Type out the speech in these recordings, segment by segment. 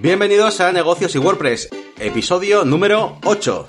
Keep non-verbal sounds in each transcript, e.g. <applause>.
Bienvenidos a Negocios y WordPress, episodio número 8.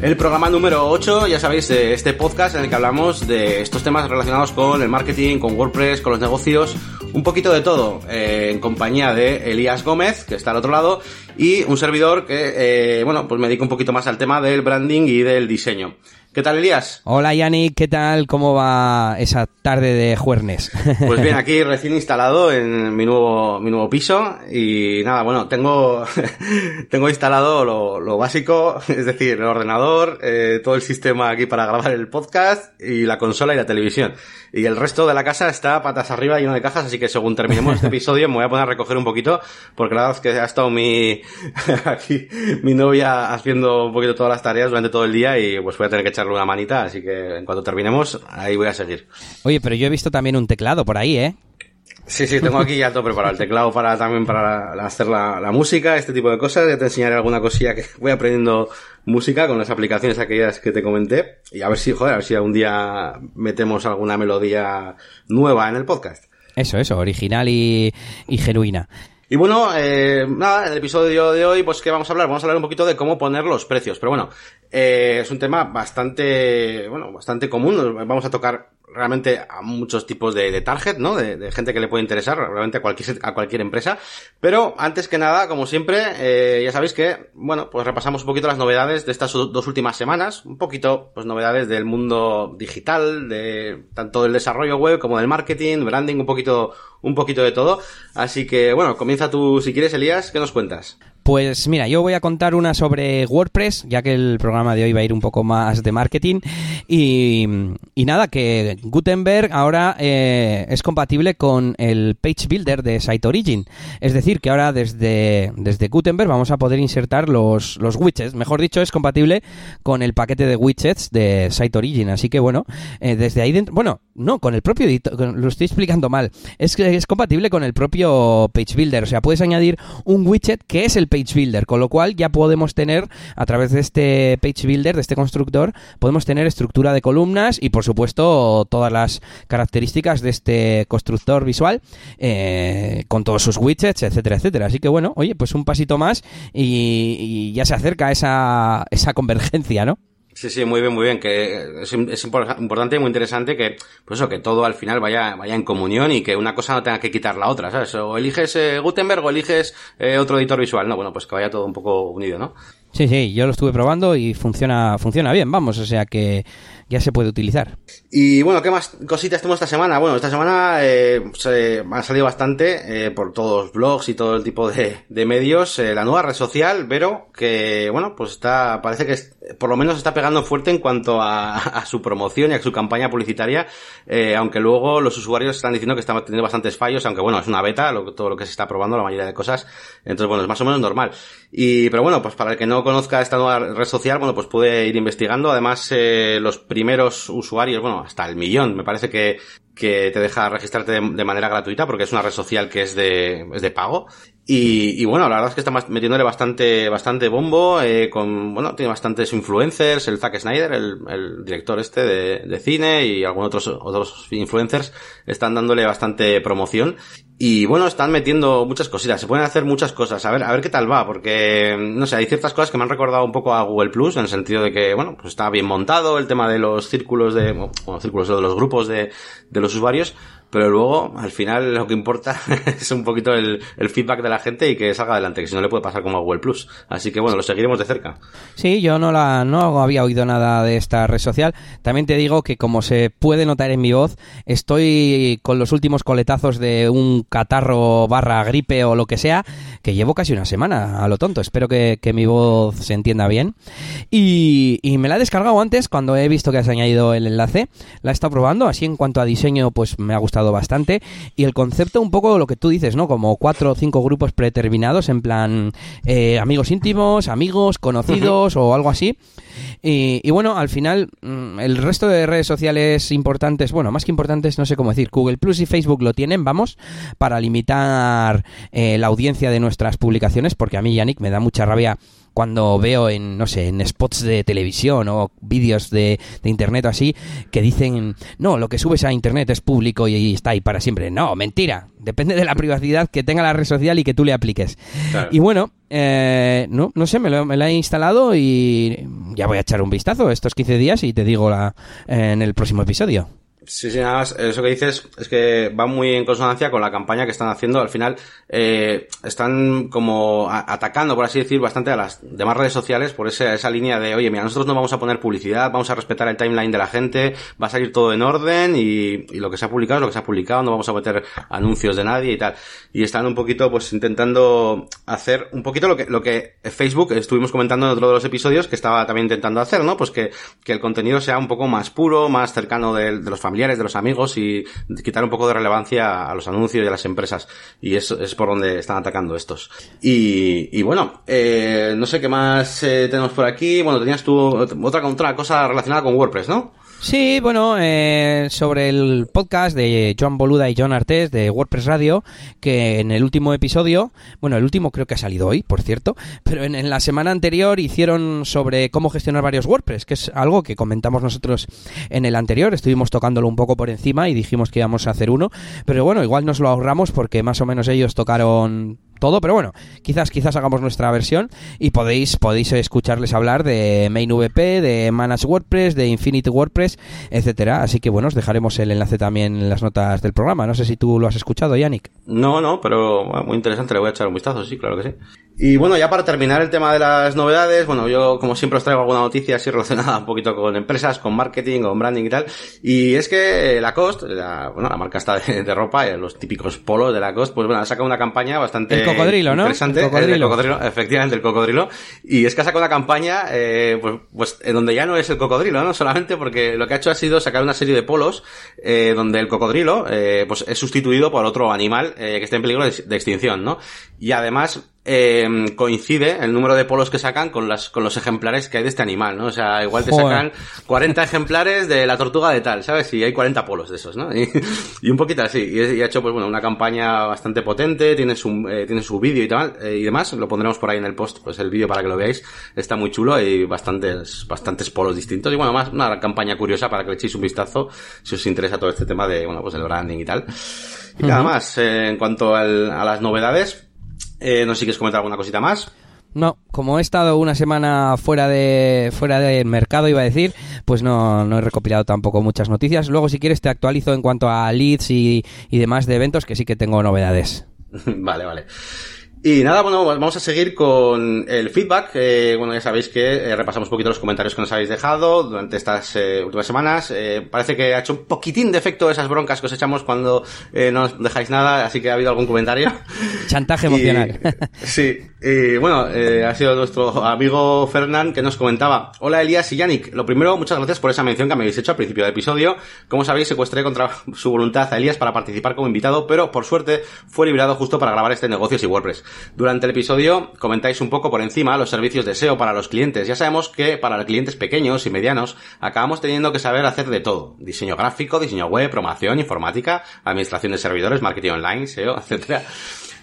El programa número 8, ya sabéis, de este podcast en el que hablamos de estos temas relacionados con el marketing, con WordPress, con los negocios, un poquito de todo, eh, en compañía de Elías Gómez, que está al otro lado, y un servidor que, eh, bueno, pues me dedico un poquito más al tema del branding y del diseño. ¿Qué tal, Elías? Hola, Yannick, ¿qué tal? ¿Cómo va esa tarde de jueves? <laughs> Pues bien, aquí recién instalado en mi nuevo, mi nuevo piso y nada, bueno, tengo, <laughs> tengo instalado lo, lo, básico, <laughs> es decir, el ordenador, eh, todo el sistema aquí para grabar el podcast y la consola y la televisión. Y el resto de la casa está patas arriba lleno de cajas, así que según terminemos este episodio me voy a poner a recoger un poquito, porque la verdad es que ha estado mi, aquí, mi novia haciendo un poquito todas las tareas durante todo el día y pues voy a tener que echar una manita, así que en cuanto terminemos, ahí voy a seguir. Oye, pero yo he visto también un teclado por ahí, ¿eh? Sí, sí, tengo aquí ya todo preparado. El <laughs> teclado para también para hacer la, música, este tipo de cosas. Ya te enseñaré alguna cosilla que voy aprendiendo música con las aplicaciones aquellas que te comenté. Y a ver si, joder, a ver si algún día metemos alguna melodía nueva en el podcast. Eso, eso, original y, y genuina. Y bueno, eh, nada, en el episodio de hoy, pues ¿qué vamos a hablar? Vamos a hablar un poquito de cómo poner los precios. Pero bueno, eh, es un tema bastante, bueno, bastante común. Vamos a tocar realmente a muchos tipos de, target, ¿no? De, gente que le puede interesar, realmente a cualquier, a cualquier empresa. Pero antes que nada, como siempre, eh, ya sabéis que, bueno, pues repasamos un poquito las novedades de estas dos últimas semanas. Un poquito, pues novedades del mundo digital, de tanto del desarrollo web como del marketing, branding, un poquito, un poquito de todo. Así que, bueno, comienza tú si quieres, Elías, ¿qué nos cuentas? Pues mira, yo voy a contar una sobre WordPress, ya que el programa de hoy va a ir un poco más de marketing. Y, nada, que Gutenberg ahora eh, es compatible con el Page Builder de Site Origin. Es decir, que ahora desde, desde Gutenberg vamos a poder insertar los, los widgets. Mejor dicho, es compatible con el paquete de widgets de Site Origin. Así que bueno, eh, desde ahí dentro... Bueno, no, con el propio editor... Lo estoy explicando mal. Es es compatible con el propio Page Builder. O sea, puedes añadir un widget que es el Page Builder, con lo cual ya podemos tener, a través de este Page Builder, de este constructor, podemos tener estructura de columnas y, por supuesto, todas las características de este constructor visual, eh, con todos sus widgets, etcétera, etcétera. Así que, bueno, oye, pues un pasito más y, y ya se acerca esa, esa convergencia, ¿no? Sí, sí, muy bien, muy bien. Que es, es importante y muy interesante que, pues eso, que todo al final vaya, vaya en comunión y que una cosa no tenga que quitar la otra, ¿sabes? O eliges eh, Gutenberg o eliges eh, otro editor visual. No, bueno, pues que vaya todo un poco unido, ¿no? Sí, sí, yo lo estuve probando y funciona, funciona bien, vamos, o sea que ya se puede utilizar. Y bueno, ¿qué más cositas tenemos esta semana? Bueno, esta semana eh, se ha salido bastante eh, por todos los blogs y todo el tipo de, medios eh, la nueva red social, Vero, que bueno, pues está, parece que por lo menos está pegando fuerte en cuanto a, su promoción y a su campaña publicitaria, aunque luego los usuarios están diciendo que están teniendo bastantes fallos, aunque bueno, es una beta, todo lo que se está probando, la mayoría de cosas, entonces bueno, es más o menos normal. Y, pero bueno, pues para el que no conozca esta nueva red social, bueno, pues puede ir investigando, además los primeros usuarios, bueno, hasta el millón, me parece que, que te deja registrarte de, manera gratuita porque es una red social que es de, es de pago. Y, y, bueno, la verdad es que está metiéndole bastante, bastante bombo, eh, con, bueno, tiene bastantes influencers, el Zack Snyder, el, el director este de, de, cine y algunos otros, otros influencers están dándole bastante promoción. Y bueno, están metiendo muchas cositas, se pueden hacer muchas cosas, a ver, a ver qué tal va, porque, no sé, hay ciertas cosas que me han recordado un poco a Google Plus, en el sentido de que, bueno, pues está bien montado el tema de los círculos de, bueno, círculos de los grupos de, de los usuarios, pero luego, al final, lo que importa <laughs> es un poquito el, el, feedback de la gente y que salga adelante, que si no le puede pasar como a Google Plus. Así que bueno, lo seguiremos de cerca. Sí, yo no la, no había oído nada de esta red social. También te digo que como se puede notar en mi voz, estoy con los últimos coletazos de un catarro barra gripe o lo que sea, que llevo casi una semana a lo tonto. Espero que, que mi voz se entienda bien. Y, y me la he descargado antes cuando he visto que has añadido el enlace. La he estado probando, así en cuanto a diseño, pues me ha gustado bastante. Y el concepto, un poco lo que tú dices, ¿no? Como cuatro o cinco grupos predeterminados, en plan eh, amigos íntimos, amigos, conocidos o algo así. Y, bueno, al final, mm, el resto de redes sociales importantes, bueno, más que importantes, no sé cómo decir, Google Plus y Facebook lo tienen, vamos, para limitar eh, la audiencia de nuestras publicaciones, porque a mí, Yannick, me da mucha rabia cuando veo en, no sé, en spots de televisión o vídeos de, de internet o así, que dicen, no, lo que subes a internet es público y, está ahí para siempre. No, mentira. Depende de la privacidad que tenga la red social y que tú le apliques. Y bueno, eh, no, no sé, me lo, me he instalado y ya voy a echar un vistazo estos 15 días y te digo la, en el próximo episodio. Sí, sí, nada más, eso que dices es que va muy en consonancia con la campaña que están haciendo. Al final, eh, están como atacando, por así decir, bastante a las demás redes sociales por esa, esa línea de, oye, mira, nosotros no vamos a poner publicidad, vamos a respetar el timeline de la gente, va a salir todo en orden y, lo que se ha publicado es lo que se ha publicado, no vamos a meter anuncios de nadie y tal. Y están un poquito, pues, intentando hacer un poquito lo que, lo que Facebook estuvimos comentando en otro de los episodios que estaba también intentando hacer, ¿no? Pues que, que el contenido sea un poco más puro, más cercano de, de los familiares familiares, de los amigos y quitar un poco de relevancia a los anuncios y a las empresas. Y eso es por donde están atacando estos. Y, bueno, eh, no sé qué más eh, tenemos por aquí. Bueno, tenías tú otra, otra cosa relacionada con WordPress, ¿no? Sí, bueno, eh, sobre el podcast de Joan Boluda y John Artés de WordPress Radio, que en el último episodio, bueno, el último creo que ha salido hoy, por cierto, pero en, la semana anterior hicieron sobre cómo gestionar varios WordPress, que es algo que comentamos nosotros en el anterior, estuvimos tocándolo un poco por encima y dijimos que íbamos a hacer uno, pero bueno, igual nos lo ahorramos porque más o menos ellos tocaron todo, pero bueno, quizás quizás hagamos nuestra versión y podéis podéis escucharles hablar de Main VP, de Manage WordPress, de Infinite WordPress, etcétera. Así que bueno, os dejaremos el enlace también en las notas del programa. No sé si tú lo has escuchado, Yannick. No, no, pero muy interesante, le voy a echar un vistazo, sí, claro que sí. Y bueno, ya para terminar el tema de las novedades, bueno, yo como siempre os traigo alguna noticia así relacionada un poquito con empresas, con marketing, con branding y tal. Y es que Lacoste, la, bueno, la marca está de, ropa, y los típicos polos de Lacoste, pues bueno, ha sacado una campaña bastante el cocodrilo, ¿no? interesante. El cocodrilo. cocodrilo. efectivamente, el cocodrilo. Y es que ha sacado una campaña, eh, pues, pues, en donde ya no es el cocodrilo, ¿no? Solamente porque lo que ha hecho ha sido sacar una serie de polos, eh, donde el cocodrilo, eh, pues es sustituido por otro animal, eh, que está en peligro de, de extinción, ¿no? Y además, eh, coincide el número de polos que sacan con las con los ejemplares que hay de este animal, ¿no? O sea, igual te sacan 40 ejemplares de la tortuga de tal, ¿sabes? Y hay 40 polos de esos, ¿no? Y, un poquito así. Y, ha hecho, pues bueno, una campaña bastante potente, tiene su, eh, tiene su vídeo y tal, eh, y demás. Lo pondremos por ahí en el post, pues el vídeo para que lo veáis. Está muy chulo y bastantes, bastantes polos distintos. Y bueno, más una campaña curiosa para que le echéis un vistazo si os interesa todo este tema de, bueno, pues el branding y tal. Y nada más, eh, en cuanto al, a las novedades, eh, no sé si quieres comentar alguna cosita más. No, como he estado una semana fuera de fuera del mercado, iba a decir, pues no, no he recopilado tampoco muchas noticias. Luego, si quieres, te actualizo en cuanto a leads y, y demás de eventos, que sí que tengo novedades. <laughs> vale, vale. Y nada, bueno, vamos a seguir con el feedback. Eh, bueno, ya sabéis que eh, repasamos un poquito los comentarios que nos habéis dejado durante estas eh, últimas semanas. Parece que ha hecho un poquitín de efecto esas broncas que os echamos cuando no nos dejáis nada, así que ha habido algún comentario. Chantaje emocional. <laughs> sí, y bueno, ha sido nuestro amigo Fernán que nos comentaba. Hola Elías y Yannick. Lo primero, muchas gracias por esa mención que me habéis hecho al principio del episodio. Como sabéis, secuestré contra su voluntad a Elías para participar como invitado, pero por suerte fue liberado justo para grabar este Negocios y WordPress. Durante el episodio comentáis un poco por encima los servicios de SEO para los clientes. Ya sabemos que para los clientes pequeños y medianos acabamos teniendo que saber hacer de todo. Diseño gráfico, diseño web, promoción, informática, administración de servidores, marketing online, SEO, <laughs> etcétera.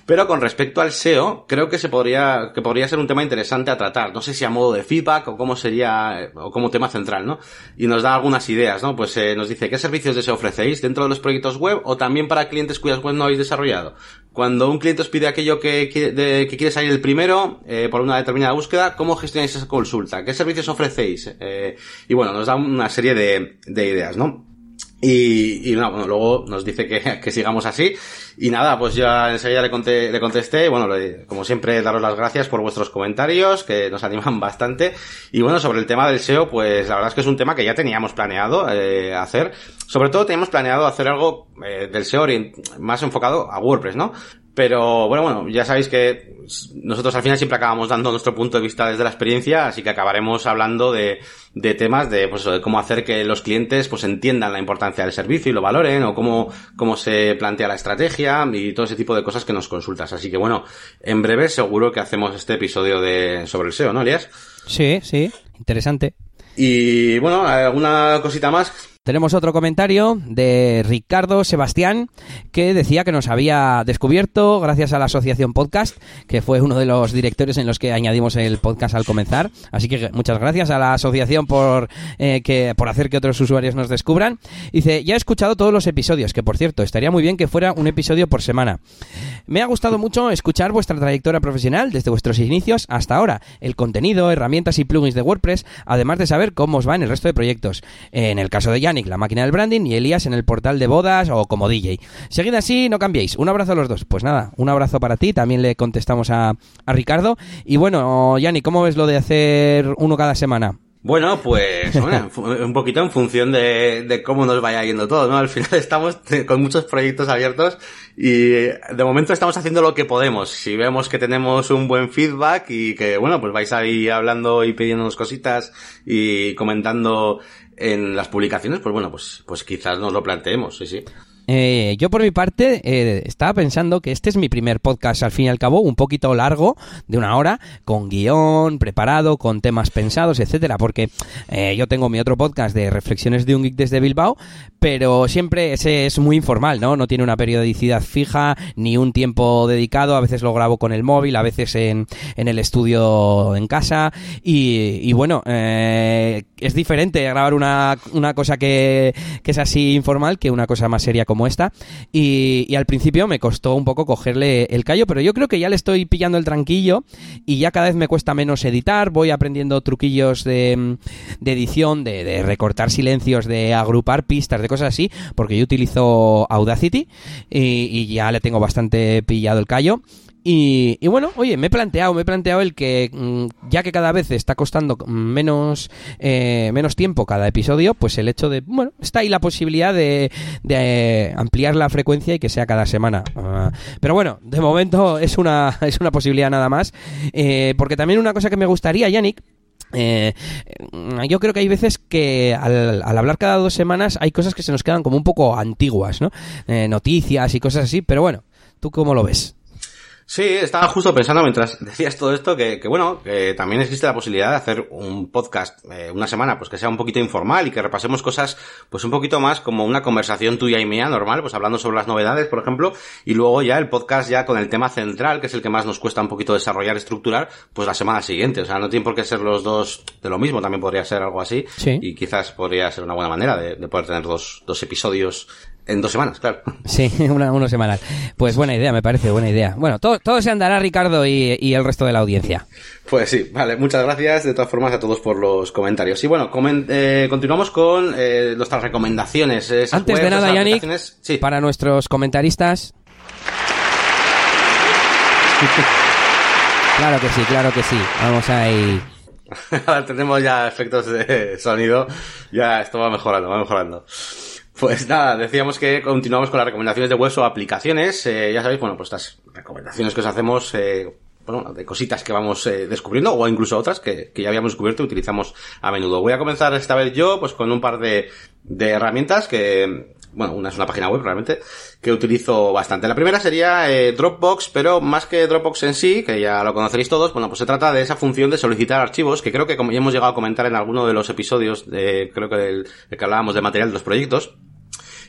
Pero con respecto al SEO, creo que se podría, que podría ser un tema interesante a tratar. No sé si a modo de feedback o cómo sería, o como tema central, ¿no? Y nos da algunas ideas, ¿no? Pues eh, nos dice, ¿qué servicios de SEO ofrecéis dentro de los proyectos web o también para clientes cuyas web no habéis desarrollado? Cuando un cliente os pide aquello que, que quiere salir el primero, eh, por una determinada búsqueda, ¿cómo gestionáis esa consulta? ¿Qué servicios ofrecéis? Eh, y bueno, nos da una serie de, de ideas, ¿no? Y, y no, bueno, luego nos dice que, <laughs> que, sigamos así. Y nada, pues ya enseguida le, conté, le contesté. Bueno, le, como siempre, daros las gracias por vuestros comentarios, que nos animan <laughs> bastante. Y bueno, sobre el tema del SEO, pues la verdad es que es un tema que ya teníamos planeado eh, hacer. Sobre todo teníamos planeado hacer algo eh, del SEO más enfocado a WordPress, ¿no? Pero bueno, bueno, ya sabéis que nosotros al final siempre acabamos dando nuestro punto de vista desde la experiencia, así que acabaremos hablando de, de temas de, pues, de cómo hacer que los clientes pues entiendan la importancia del servicio y lo valoren, o cómo, cómo se plantea la estrategia y todo ese tipo de cosas que nos consultas. Así que bueno, en breve seguro que hacemos este episodio de sobre el SEO, ¿no, Elias? Sí, sí, interesante. Y bueno, ¿alguna cosita más? Tenemos otro comentario de Ricardo Sebastián que decía que nos había descubierto gracias a la asociación podcast, que fue uno de los directores en los que añadimos el podcast al comenzar. Así que muchas gracias a la asociación por, eh, que, por hacer que otros usuarios nos descubran. Dice, ya he escuchado todos los episodios, que por cierto, estaría muy bien que fuera un episodio por semana. Me ha gustado mucho escuchar vuestra trayectoria profesional desde vuestros inicios hasta ahora, el contenido, herramientas y plugins de WordPress, además de saber cómo os va en el resto de proyectos. En el caso de La máquina del branding, y Elías en el portal de bodas o como DJ. Seguid así, no cambiéis. Un abrazo a los dos. Pues nada, un abrazo para ti. También le contestamos a, Ricardo. Y bueno, Yannick, ¿cómo ves lo de hacer uno cada semana? Bueno, pues <laughs> un poquito en función de, de, cómo nos vaya yendo todo, ¿no? Al final <laughs> estamos con muchos proyectos abiertos y de momento estamos haciendo lo que podemos. Si vemos que tenemos un buen feedback y que, bueno, pues vais ahí hablando y pidiéndonos cositas y comentando en las publicaciones, pues bueno, pues, pues quizás nos lo planteemos, sí, sí. Eh, yo por mi parte eh, estaba pensando que este es mi primer podcast al fin y al cabo, un poquito largo, de una hora, con guion preparado, con temas pensados, etcétera, porque eh, yo tengo mi otro podcast de reflexiones de un geek desde Bilbao, pero siempre ese es muy informal, ¿no? No tiene una periodicidad fija, ni un tiempo dedicado, a veces lo grabo con el móvil, a veces en, en el estudio en casa, y, y bueno, es diferente grabar una, una cosa que, que es así informal que una cosa más seria como como esta. Y, al principio me costó un poco cogerle el callo, pero yo creo que ya le estoy pillando el tranquillo y ya cada vez me cuesta menos editar. Voy aprendiendo truquillos de, edición, de, recortar silencios, de agrupar pistas, de cosas así, porque yo utilizo Audacity y ya le tengo bastante pillado el callo. Y, bueno, oye, me he planteado, me he planteado el que mm, ya que cada vez está costando menos, eh, menos tiempo cada episodio, pues el hecho de, bueno, está ahí la posibilidad de, ampliar la frecuencia y que sea cada semana. Ah, pero bueno, de momento <laughs> es una, es una posibilidad nada más. Eh, porque también una cosa que me gustaría, Yannick, eh, yo creo que hay veces que al, al, hablar cada dos semanas hay cosas que se nos quedan como un poco antiguas, ¿no? noticias y cosas así, pero bueno, ¿tú cómo lo ves? Sí, estaba justo pensando mientras <laughs> decías todo esto que, que bueno, que también existe la posibilidad de hacer un podcast eh, una semana, pues que sea un poquito informal y que repasemos cosas, pues un poquito más como una conversación tuya y mía normal, pues hablando sobre las novedades, por ejemplo, y luego ya el podcast ya con el tema central, que es el que más nos cuesta un poquito desarrollar, estructurar, pues la semana siguiente. O sea, no tiene por qué ser los dos de lo mismo, también podría ser algo así. Sí. Y quizás podría ser una buena manera de, de poder tener dos, dos episodios en dos semanas, claro. Sí, <laughs> una, uno semanal. Pues buena idea, me parece, buena idea. Bueno, todo, todo se andará, Ricardo, y, y, el resto de la audiencia. Pues sí, vale, muchas gracias de todas formas a todos por los comentarios. Y bueno, eh, continuamos con eh, nuestras recomendaciones. Antes webs, de nada, Yannick, sí. para nuestros comentaristas. <laughs> claro que sí, claro que sí. Vamos ahí. <laughs> Ahora tenemos ya efectos de sonido. Ya esto va mejorando, va mejorando. Pues nada, decíamos que continuamos con las recomendaciones de webs o aplicaciones. Eh, ya sabéis, bueno, pues estas recomendaciones que os hacemos, eh, bueno, de cositas que vamos eh, descubriendo o incluso otras que, que, ya habíamos descubierto y utilizamos a menudo. Voy a comenzar esta vez yo, pues con un par de, de herramientas que, bueno, una es una página web realmente, que utilizo bastante. La primera sería eh, Dropbox, pero más que Dropbox en sí, que ya lo conoceréis todos, bueno, pues se trata de esa función de solicitar archivos, que creo que ya hemos llegado a comentar en alguno de los episodios, creo que del, de que hablábamos de material de los proyectos,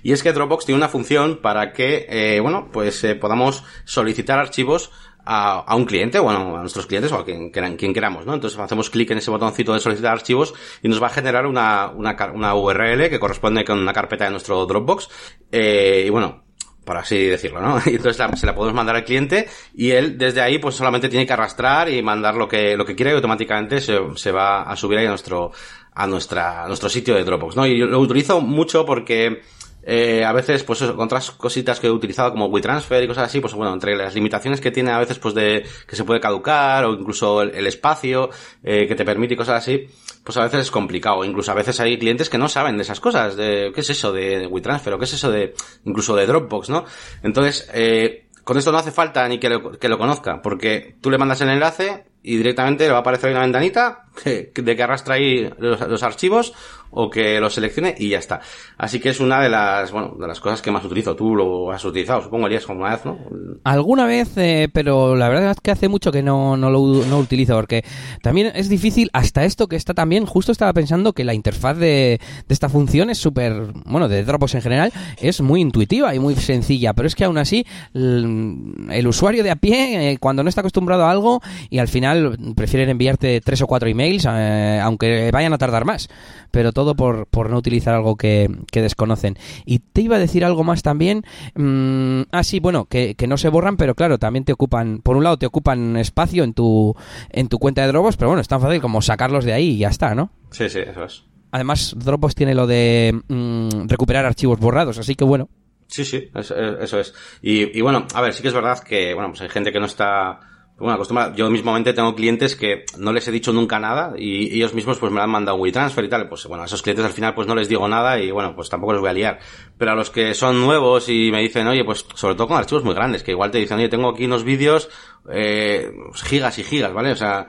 y es que Dropbox tiene una función para que, eh, bueno, pues eh, podamos solicitar archivos a, a, un cliente, bueno, a nuestros clientes o a quien, quien queramos, ¿no? Entonces hacemos clic en ese botoncito de solicitar archivos y nos va a generar una, una, una URL que corresponde con una carpeta de nuestro Dropbox. Eh, y bueno, por así decirlo, ¿no? <laughs> Y entonces se la podemos mandar al cliente y él desde ahí pues solamente tiene que arrastrar y mandar lo que, lo que quiera y automáticamente se, se va a subir ahí a nuestro, a nuestra, nuestro sitio de Dropbox, ¿no? Y lo utilizo mucho porque, eh, a veces, pues con otras cositas que he utilizado como WeTransfer y cosas así, pues bueno, entre las limitaciones que tiene a veces, pues de que se puede caducar o incluso el, espacio eh, que te permite y cosas así, pues a veces es complicado. Incluso a veces hay clientes que no saben de esas cosas, de qué es eso de WeTransfer o qué es eso de incluso de Dropbox, ¿no? Entonces, eh, con esto no hace falta ni que lo, que lo conozca, porque tú le mandas el enlace y directamente le va a aparecer una ventanita <laughs> de que arrastra ahí los, archivos o que lo seleccione y ya está. Así que es una de las, bueno, de las cosas que más utilizo. Tú lo has utilizado, supongo, Elías, como una vez, ¿no? Alguna vez, eh, pero la verdad es que hace mucho que no, no lo no utilizo, porque también es difícil, hasta esto que está también, justo estaba pensando que la interfaz de, de esta función es súper, bueno, de Dropbox en general, es muy intuitiva y muy sencilla, pero es que aún así, el, usuario de a pie, eh, cuando no está acostumbrado a algo, y al final prefieren enviarte tres o cuatro emails, eh, aunque vayan a tardar más, pero todo por, por no utilizar algo que, que desconocen. Y te iba a decir algo más también, mm, ah, sí, bueno, que, que no se borran, pero claro, también te ocupan, por un lado te ocupan espacio en tu, en tu cuenta de Dropbox, pero bueno, es tan fácil como sacarlos de ahí y ya está, ¿no? Sí, sí, eso es. Además, Dropbox tiene lo de mm, recuperar archivos borrados, así que bueno. Sí, sí, eso, eso es. Y, y, bueno, a ver, sí que es verdad que, bueno, pues hay gente que no está bueno, acostumbrada. Yo mismamente tengo clientes que no les he dicho nunca nada y ellos mismos pues me han mandado WeTransfer y tal. Pues bueno, a esos clientes al final pues no les digo nada y bueno, pues tampoco les voy a liar. Pero a los que son nuevos y me dicen, oye, pues sobre todo con archivos muy grandes, que igual te dicen, oye, tengo aquí unos vídeos, eh, gigas y gigas, ¿vale? O sea,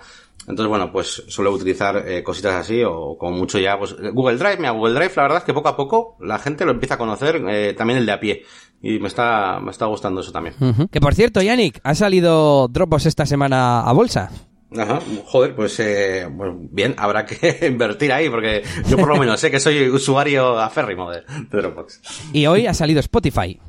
entonces, bueno, pues suelo utilizar eh, cositas así o como mucho ya, pues Google Drive, mira, Google Drive, la verdad es que poco a poco la gente lo empieza a conocer, eh, también el de a pie. Y me está, me está gustando eso también. Que por cierto, Yannick, ha salido Dropbox esta semana a bolsa. Ajá, joder, pues eh, bueno, bien, habrá que <laughs> invertir ahí porque yo por lo menos sé que soy usuario aférrimo de, Dropbox. Y hoy ha salido Spotify.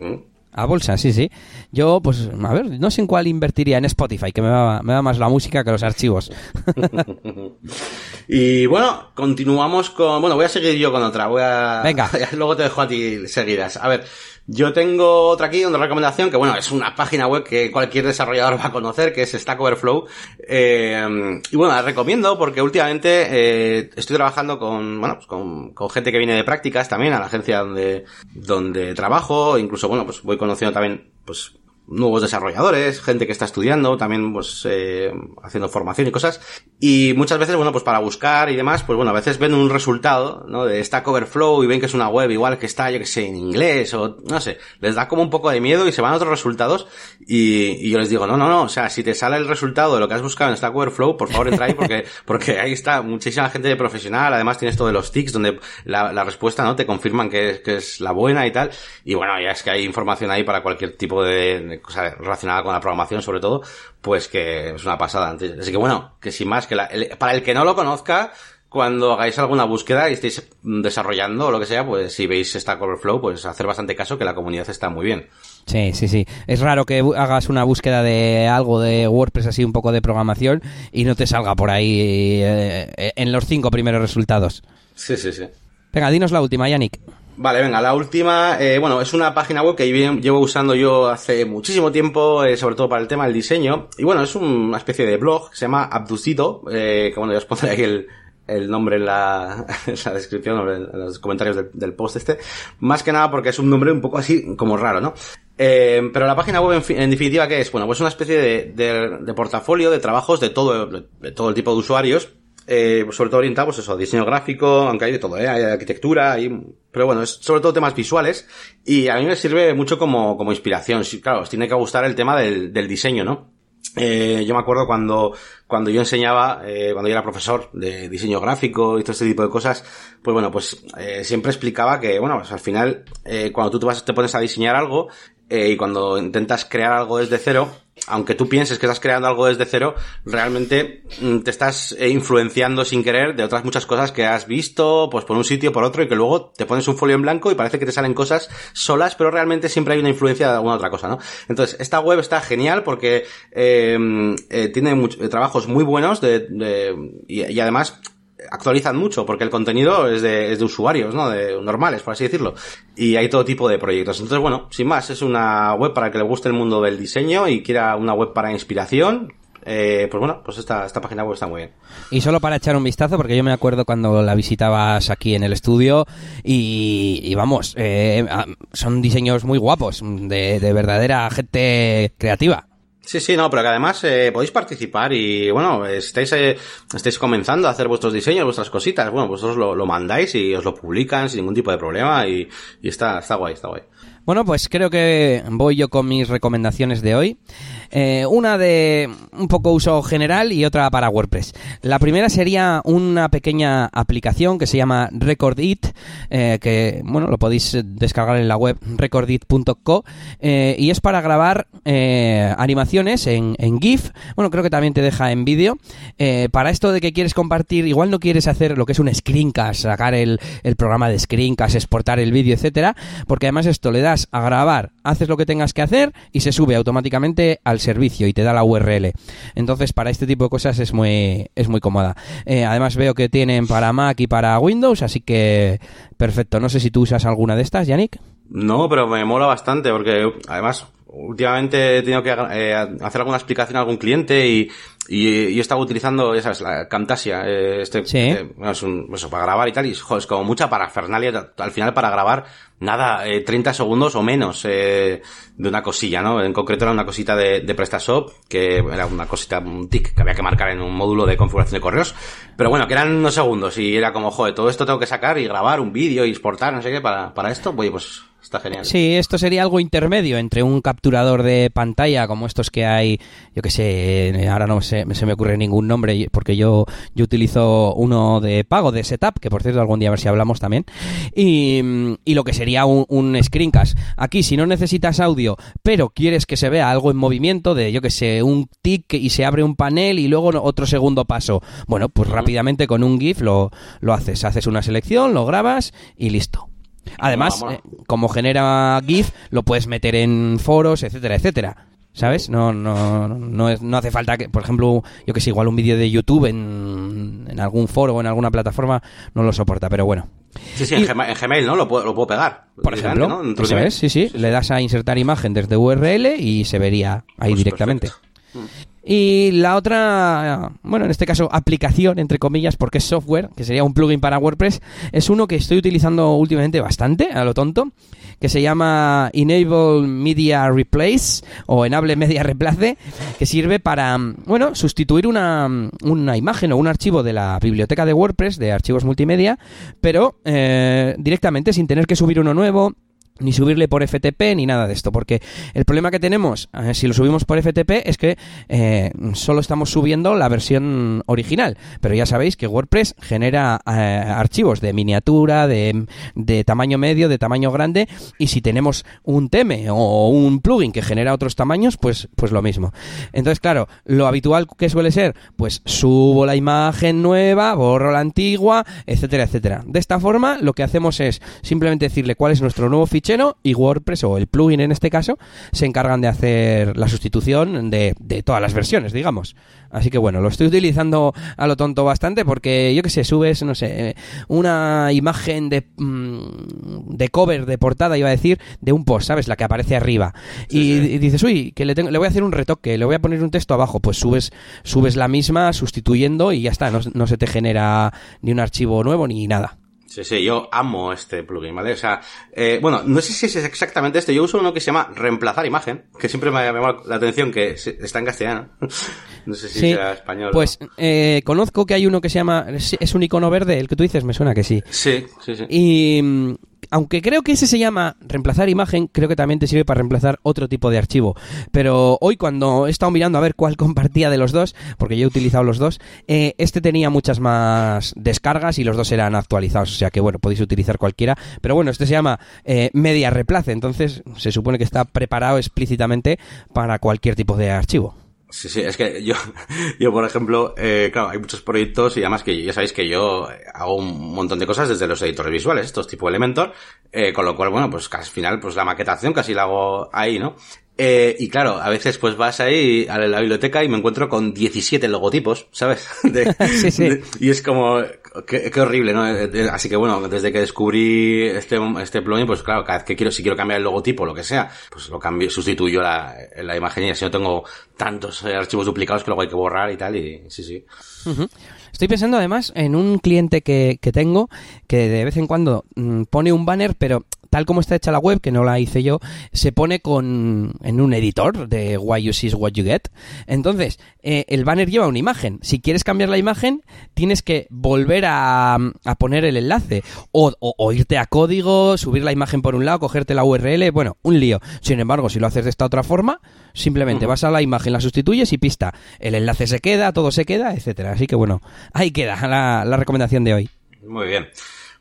¿Mm? A bolsa, sí, sí. Yo, pues, a ver, no sé en cuál invertiría en Spotify, que me va, me da más la música que los archivos. <laughs> y bueno, continuamos con. Bueno, voy a seguir yo con otra. Voy a. Venga. <laughs> Luego te dejo a ti seguidas. A ver, yo tengo otra aquí, una recomendación, que bueno, es una página web que cualquier desarrollador va a conocer, que es Stack Overflow. Eh, y bueno, la recomiendo porque últimamente eh, estoy trabajando con, bueno, pues con, con, gente que viene de prácticas también, a la agencia donde, donde trabajo, incluso, bueno, pues voy conociendo también, pues, nuevos desarrolladores, gente que está estudiando, también pues eh, haciendo formación y cosas. Y muchas veces, bueno, pues para buscar y demás, pues bueno, a veces ven un resultado, ¿no? De Stack Overflow y ven que es una web igual que está, yo que sé, en inglés o no sé, les da como un poco de miedo y se van a otros resultados y, y yo les digo, no, no, no, o sea, si te sale el resultado de lo que has buscado en Stack Overflow, por favor entra ahí porque, <laughs> porque ahí está muchísima gente de profesional, además tienes todo de los tics donde la, la respuesta, ¿no? Te confirman que, que es la buena y tal. Y bueno, ya es que hay información ahí para cualquier tipo de cosa relacionada con la programación sobre todo, pues que es una pasada. Así que bueno, que sin más, que para el que no lo conozca, cuando hagáis alguna búsqueda y estéis desarrollando o lo que sea, pues si veis Stack Overflow, pues hacer bastante caso que la comunidad está muy bien. Sí, sí, sí. Es raro que hagas una búsqueda de algo de WordPress así, un poco de programación, y no te salga por ahí eh, en los cinco primeros resultados. Sí, sí, sí. Venga, dinos la última, Yannick. Vale, venga, la última, eh, bueno, es una página web que llevo usando yo hace muchísimo tiempo, eh, sobre todo para el tema del diseño. Y bueno, es una especie de blog que se llama Abducido, eh, que bueno, ya os pondré ahí el, el nombre en la, <laughs> en la descripción o en los comentarios del, post este. Más que nada porque es un nombre un poco así como raro, ¿no? Eh, pero la página web en, definitiva, ¿qué es? Bueno, pues una especie de, de, de portafolio de trabajos de todo, de todo el tipo de usuarios eh, sobre todo orientado, pues eso, a diseño gráfico, aunque hay de todo, ¿eh? hay arquitectura, hay, pero bueno, es sobre todo temas visuales, y a mí me sirve mucho como, como inspiración, claro, os tiene que gustar el tema del, del diseño, ¿no? Eh, yo me acuerdo cuando, cuando yo enseñaba, eh, cuando yo era profesor de diseño gráfico y todo este tipo de cosas, pues bueno, pues eh, siempre explicaba que, bueno, pues al final, eh, cuando tú te, vas, te pones a diseñar algo, eh, y cuando intentas crear algo desde cero, aunque tú pienses que estás creando algo desde cero, realmente mm, te estás eh, influenciando sin querer de otras muchas cosas que has visto, pues por un sitio, por otro, y que luego te pones un folio en blanco y parece que te salen cosas solas, pero realmente siempre hay una influencia de alguna otra cosa, ¿no? Entonces, esta web está genial porque eh, eh tiene trabajos muy buenos de, de y además actualizan mucho porque el contenido es de, es de usuarios, ¿no? De normales, por así decirlo. Y hay todo tipo de proyectos. Entonces, bueno, sin más, es una web para que le guste el mundo del diseño y quiera una web para inspiración. Eh, pues bueno, pues esta, esta página web está muy bien. Y solo para echar un vistazo, porque yo me acuerdo cuando la visitabas aquí en el estudio y, vamos, eh, son diseños muy guapos, de verdadera gente creativa. Sí, sí, no, pero que además eh, podéis participar y bueno, estáis, eh, estáis comenzando a hacer vuestros diseños, vuestras cositas, bueno, vosotros lo, lo, mandáis y os lo publican sin ningún tipo de problema y, y está, está guay, está guay. Bueno, pues creo que voy yo con mis recomendaciones de hoy. Eh, una de un poco uso general y otra para WordPress. La primera sería una pequeña aplicación que se llama Recordit, eh, que bueno, lo podéis descargar en la web recordit.co eh, y es para grabar animaciones en, en, GIF. Bueno, creo que también te deja en vídeo. para esto de que quieres compartir, igual no quieres hacer lo que es un screencast, sacar el, el programa de screencast, exportar el vídeo, etcétera, porque además esto le das a grabar, haces lo que tengas que hacer y se sube automáticamente al servicio y te da la URL. Entonces, para este tipo de cosas es muy, es muy cómoda. Eh, además, veo que tienen para Mac y para Windows, así que perfecto. No sé si tú usas alguna de estas, Yannick. No, pero me mola bastante porque además últimamente he tenido que eh, hacer alguna explicación a algún cliente y, y yo estaba utilizando, ya sabes, la Camtasia, eh, este, este es un, eso, para grabar y tal, y joder, es como mucha parafernalia, al final para grabar, nada, eh, 30 segundos o menos eh, de una cosilla, ¿no? En concreto era una cosita de, de PrestaShop, que era una cosita, un tic que había que marcar en un módulo de configuración de correos, pero bueno, que eran unos segundos y era como, joder, todo esto tengo que sacar y grabar un vídeo y exportar, no sé qué, para, para esto, oye, pues Está genial. Sí, esto sería algo intermedio entre un capturador de pantalla como estos que hay, yo que sé, ahora no se, se me ocurre ningún nombre porque yo, yo utilizo uno de pago, de setup, que por cierto algún día a ver si hablamos también, y, y lo que sería un, un, screencast. Aquí, si no necesitas audio, pero quieres que se vea algo en movimiento, de yo que sé, un tic y se abre un panel y luego otro segundo paso, bueno, pues rápidamente con un GIF lo, lo haces, haces una selección, lo grabas y listo. Además, eh, como genera GIF, lo puedes meter en foros, etcétera, etcétera. ¿Sabes? No, no, no, es, no hace falta que, por ejemplo, yo que sé, igual un vídeo de YouTube en, en, algún foro o en alguna plataforma no lo soporta, pero bueno. Sí, sí, en, Gmail, ¿no? Lo puedo, lo puedo pegar. Por ejemplo, ¿no? ¿sabes? Sí, sí. Le das a insertar imagen desde URL y se vería ahí pues directamente. Perfecto. Y la otra, bueno, en este caso aplicación, entre comillas, porque es software, que sería un plugin para WordPress, es uno que estoy utilizando últimamente bastante, a lo tonto, que se llama Enable Media Replace o Enable Media Replace, que sirve para, bueno, sustituir una, una imagen o un archivo de la biblioteca de WordPress, de archivos multimedia, pero eh, directamente sin tener que subir uno nuevo ni subirle por FTP ni nada de esto, porque el problema que tenemos eh, si lo subimos por FTP es que eh, solo estamos subiendo la versión original, pero ya sabéis que WordPress genera eh, archivos de miniatura, de, de, tamaño medio, de tamaño grande, y si tenemos un teme o un plugin que genera otros tamaños, pues, pues lo mismo. Entonces, claro, lo habitual que suele ser, pues subo la imagen nueva, borro la antigua, etcétera, etcétera. De esta forma, lo que hacemos es simplemente decirle cuál es nuestro nuevo fichero y WordPress o el plugin en este caso se encargan de hacer la sustitución de, de todas las versiones, digamos. Así que bueno, lo estoy utilizando a lo tonto bastante porque yo que sé, subes, no sé, una imagen de, mm, de cover, de portada, iba a decir, de un post, ¿sabes? La que aparece arriba. Sí, y, sí. y, dices, uy, que le, tengo, le voy a hacer un retoque, le voy a poner un texto abajo. Pues subes, subes la misma sustituyendo y ya está, no, no se te genera ni un archivo nuevo ni nada. Sí, sí, yo amo este plugin, ¿vale? O sea, eh, bueno, no sé si es exactamente este. Yo uso uno que se llama reemplazar imagen, que siempre me ha llamado la atención que está en castellano. <laughs> No sé si sí, sea español. Pues eh, conozco que hay uno que se llama, es un icono verde, el que tú dices, me suena que sí. Sí, sí, sí. Y aunque creo que ese se llama reemplazar imagen, creo que también te sirve para reemplazar otro tipo de archivo. Pero hoy cuando he estado mirando a ver cuál <laughs> compartía de los dos, porque yo he utilizado los dos, eh, este tenía muchas más descargas y los dos eran actualizados. O sea que bueno, podéis utilizar cualquiera. Pero bueno, este se llama eh, media replace, entonces se supone que está preparado explícitamente para cualquier tipo de archivo. Sí, sí, es que yo, <laughs> yo por ejemplo, eh, claro, hay muchos proyectos y además que ya sabéis que yo hago un montón de cosas desde los editores visuales, estos tipo Elementor, eh, con lo cual, bueno, pues al final, pues la maquetación casi la hago ahí, ¿no? Eh, y claro, a veces pues vas ahí a la biblioteca y me encuentro con 17 logotipos, ¿sabes? <laughs> De, <laughs> sí, sí. De, y es como, qué, qué, horrible, ¿no? Así que bueno, desde que descubrí este, este plugin, pues claro, cada vez que quiero, si quiero cambiar el logotipo o lo que sea, pues lo cambio, sustituyo la, la imagen y así no tengo tantos archivos duplicados que luego hay que borrar y tal, y sí, sí. Uh -huh. Estoy pensando además en un cliente que, que tengo que de vez en cuando mmm, pone un banner, pero tal como está hecha la web, que no la hice yo, se pone con en un editor de Why You See What You Get. Entonces, eh, el banner lleva una imagen. Si quieres cambiar la imagen, tienes que volver a, poner el enlace. O, o, irte a código, subir la imagen por un lado, cogerte la URL. Bueno, un lío. Sin embargo, si lo haces de esta otra forma, simplemente vas a la imagen, la sustituyes y pista. El enlace se queda, todo se queda, etcétera. Así que bueno, ahí queda la, la recomendación de hoy. Muy bien.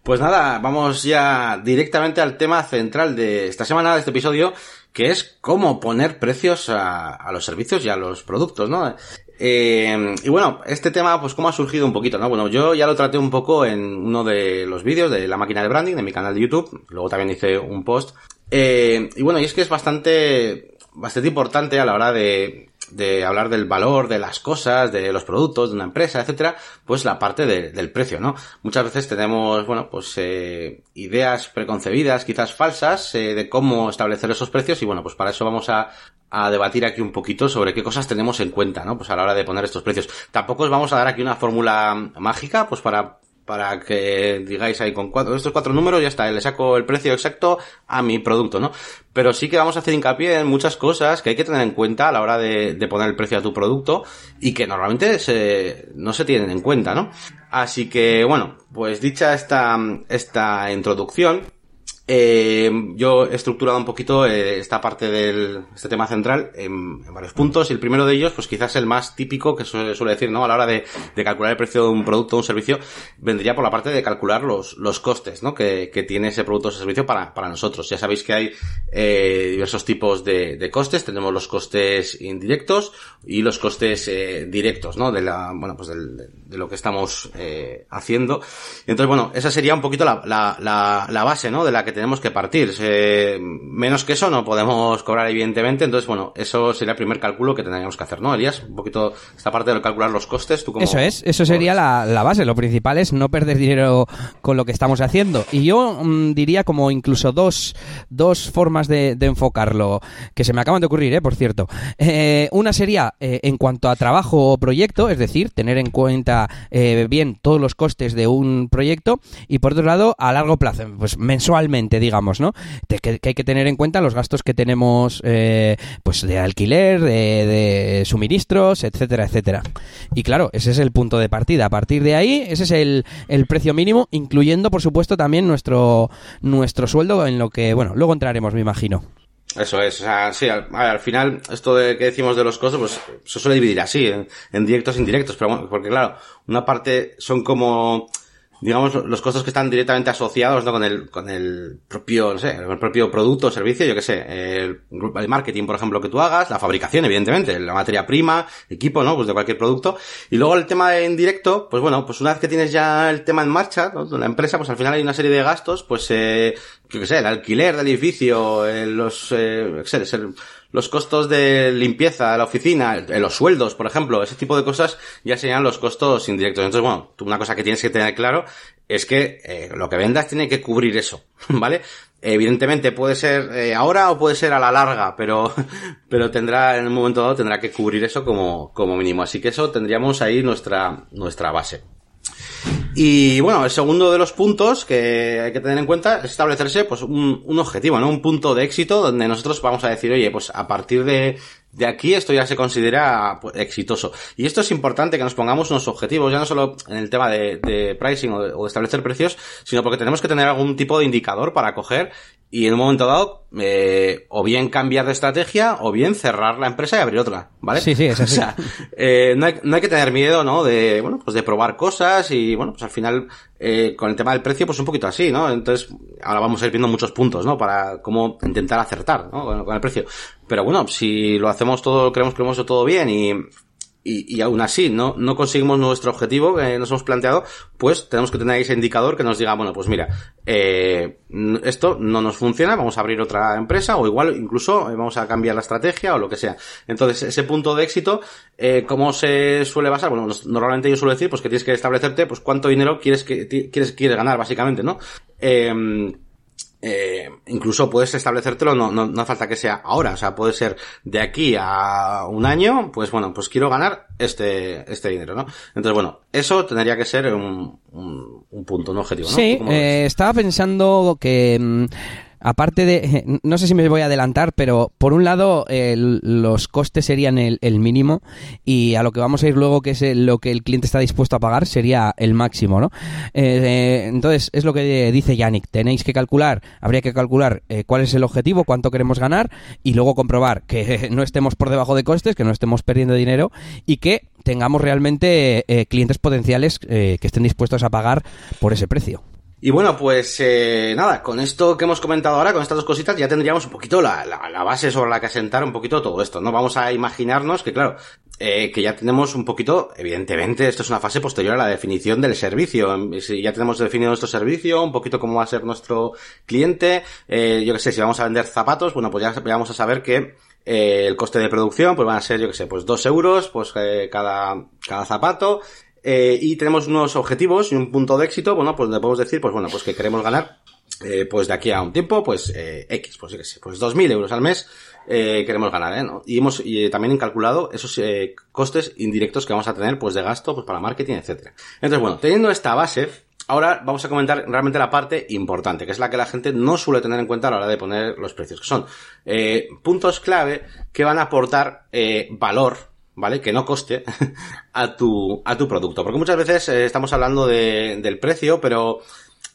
Pues nada, vamos ya directamente al tema central de esta semana, de este episodio, que es cómo poner precios a, los servicios y a los productos, ¿no? Eh, y bueno, este tema, pues cómo ha surgido un poquito, ¿no? Bueno, yo ya lo traté un poco en uno de los vídeos de la máquina de branding de mi canal de YouTube, luego también hice un post. Eh, y bueno, y es que es bastante, bastante importante a la hora de, de hablar del valor de las cosas, de los productos, de una empresa, etcétera, pues la parte del precio, ¿no? Muchas veces tenemos, bueno, pues eh, ideas preconcebidas, quizás falsas, eh, de cómo establecer esos precios y bueno, pues para eso vamos a, a debatir aquí un poquito sobre qué cosas tenemos en cuenta, ¿no? Pues a la hora de poner estos precios. Tampoco os vamos a dar aquí una fórmula mágica, pues para para que digáis ahí con cuatro, estos cuatro números ya está, le saco el precio exacto a mi producto, ¿no? Pero sí que vamos a hacer hincapié en muchas cosas que hay que tener en cuenta a la hora de, de poner el precio a tu producto y que normalmente se, no se tienen en cuenta, ¿no? Así que, bueno, pues dicha esta, esta introducción, eh, yo he estructurado un poquito eh, esta parte del este tema central en, varios puntos y el primero de ellos, pues quizás el más típico que suele, suele decir, ¿no? A la hora de, de, calcular el precio de un producto o un servicio, vendría por la parte de calcular los, los costes, ¿no? Que, que tiene ese producto o ese servicio para, para nosotros. Ya sabéis que hay eh, diversos tipos de, de, costes. Tenemos los costes indirectos y los costes eh, directos, ¿no? De la, bueno, pues del, de lo que estamos eh, haciendo. Entonces, bueno, esa sería un poquito la, la, la, la base, ¿no? De la que tenemos que partir. menos que eso no podemos cobrar, evidentemente. Entonces, bueno, eso sería el primer cálculo que tendríamos que hacer, ¿no, Elías? Un poquito esta parte de calcular los costes. ¿tú eso es, eso sería la, la, base. Lo principal es no perder dinero con lo que estamos haciendo. Y yo mm, diría como incluso dos, dos formas de, de, enfocarlo, que se me acaban de ocurrir, ¿eh? Por cierto. Eh, una sería eh, en cuanto a trabajo o proyecto, es decir, tener en cuenta eh, bien todos los costes de un proyecto. Y por otro lado, a largo plazo, pues mensualmente digamos, ¿no? que, hay que tener en cuenta los gastos que tenemos, eh, pues de alquiler, de, suministros, etcétera, etcétera. Y claro, ese es el punto de partida. A partir de ahí, ese es el, el precio mínimo, incluyendo, por supuesto, también nuestro, nuestro sueldo, en lo que, bueno, luego entraremos, me imagino. Eso es, o sea, sí, al, final, esto de que decimos de los costos, pues se suele dividir así, en, en directos e indirectos, pero bueno, porque claro, una parte son como digamos, los costos que están directamente asociados ¿no? con el, con el propio, no sé, el propio producto o servicio, yo qué sé, el, el, marketing, por ejemplo, que tú hagas, la fabricación, evidentemente, la materia prima, equipo, ¿no? Pues de cualquier producto. Y luego el tema en directo, pues bueno, pues una vez que tienes ya el tema en marcha, ¿no? La empresa, pues al final hay una serie de gastos, pues, eh, yo qué sé, el alquiler del edificio, eh, los, eh, los costos de limpieza de la oficina, los sueldos, por ejemplo, ese tipo de cosas ya serían los costos indirectos. Entonces, bueno, una cosa que tienes que tener claro es que eh, lo que vendas tiene que cubrir eso, <laughs> ¿vale? Evidentemente puede ser eh, ahora o puede ser a la larga, pero, <laughs> pero tendrá, en un momento dado tendrá que cubrir eso como, como mínimo. Así que eso tendríamos ahí nuestra, nuestra base. Y bueno, el segundo de los puntos que hay que tener en cuenta es establecerse pues un, objetivo, ¿no? Un punto de éxito donde nosotros vamos a decir, oye, pues a partir de, de aquí esto ya se considera pues, exitoso. Y esto es importante que nos pongamos unos objetivos, ya no solo en el tema de, de pricing o de, o de, establecer precios, sino porque tenemos que tener algún tipo de indicador para coger y en un momento dado eh, o bien cambiar de estrategia o bien cerrar la empresa y abrir otra, ¿vale? Sí, sí, es <laughs> así. O sea, eh, no, hay, no hay que tener miedo, ¿no? De, bueno, pues de probar cosas y, bueno, pues al final, eh, con el tema del precio, pues un poquito así, ¿no? Entonces, ahora vamos a ir viendo muchos puntos, ¿no? Para cómo intentar acertar, ¿no? Con, con el precio. Pero bueno, si lo hacemos todo, creemos que lo hemos hecho todo bien y y, aún así no, no conseguimos nuestro objetivo que nos hemos planteado, pues tenemos que tener ese indicador que nos diga, bueno, pues mira, eh, esto no nos funciona, vamos a abrir otra empresa o igual incluso vamos a cambiar la estrategia o lo que sea. Entonces, ese punto de éxito, eh, ¿cómo se suele basar? Bueno, normalmente yo suelo decir, pues que tienes que establecerte, pues cuánto dinero quieres que, quieres, quieres ganar, básicamente, ¿no? Eh, eh, incluso puedes establecértelo, no, no, no hace falta que sea ahora, o sea, puede ser de aquí a un año, pues bueno, pues quiero ganar este, este dinero, ¿no? Entonces, bueno, eso tendría que ser un, un, un punto, un objetivo, ¿no? Sí, eh, estaba pensando que... Aparte de, no sé si me voy a adelantar, pero por un lado los costes serían el, mínimo y a lo que vamos a ir luego, que es lo que el cliente está dispuesto a pagar, sería el máximo, ¿no? Eh, entonces, es lo que dice Yannick, tenéis que calcular, habría que calcular eh, cuál es el objetivo, cuánto queremos ganar y luego comprobar que no estemos por debajo de costes, que no estemos perdiendo dinero y que tengamos realmente eh, clientes potenciales que estén dispuestos a pagar por ese precio. Y bueno, pues eh, nada, con esto que hemos comentado ahora, con estas dos cositas, ya tendríamos un poquito la, la, base sobre la que asentar un poquito todo esto, ¿no? Vamos a imaginarnos que, claro, eh, que ya tenemos un poquito, evidentemente, esto es una fase posterior a la definición del servicio. Si ya tenemos definido nuestro servicio, un poquito cómo va a ser nuestro cliente, eh, yo que sé, si vamos a vender zapatos, bueno, pues ya vamos a saber que eh, el coste de producción, pues van a ser, yo que sé, pues dos euros, pues eh, cada, cada zapato, eh, y tenemos unos objetivos y un punto de éxito, bueno, pues le podemos decir, pues bueno, pues que queremos ganar, eh, pues de aquí a un tiempo, pues eh, X, pues yo qué sé, pues 2.000 euros al mes eh, queremos ganar, ¿eh? ¿no? Y hemos y también calculado esos eh, costes indirectos que vamos a tener, pues de gasto, pues para marketing, etcétera. Entonces, bueno, teniendo esta base, Ahora vamos a comentar realmente la parte importante, que es la que la gente no suele tener en cuenta a la hora de poner los precios, que son eh, puntos clave que van a aportar eh, valor ¿vale? Que no coste <laughs> a tu, a tu producto. Porque muchas veces eh, estamos hablando de, del precio, pero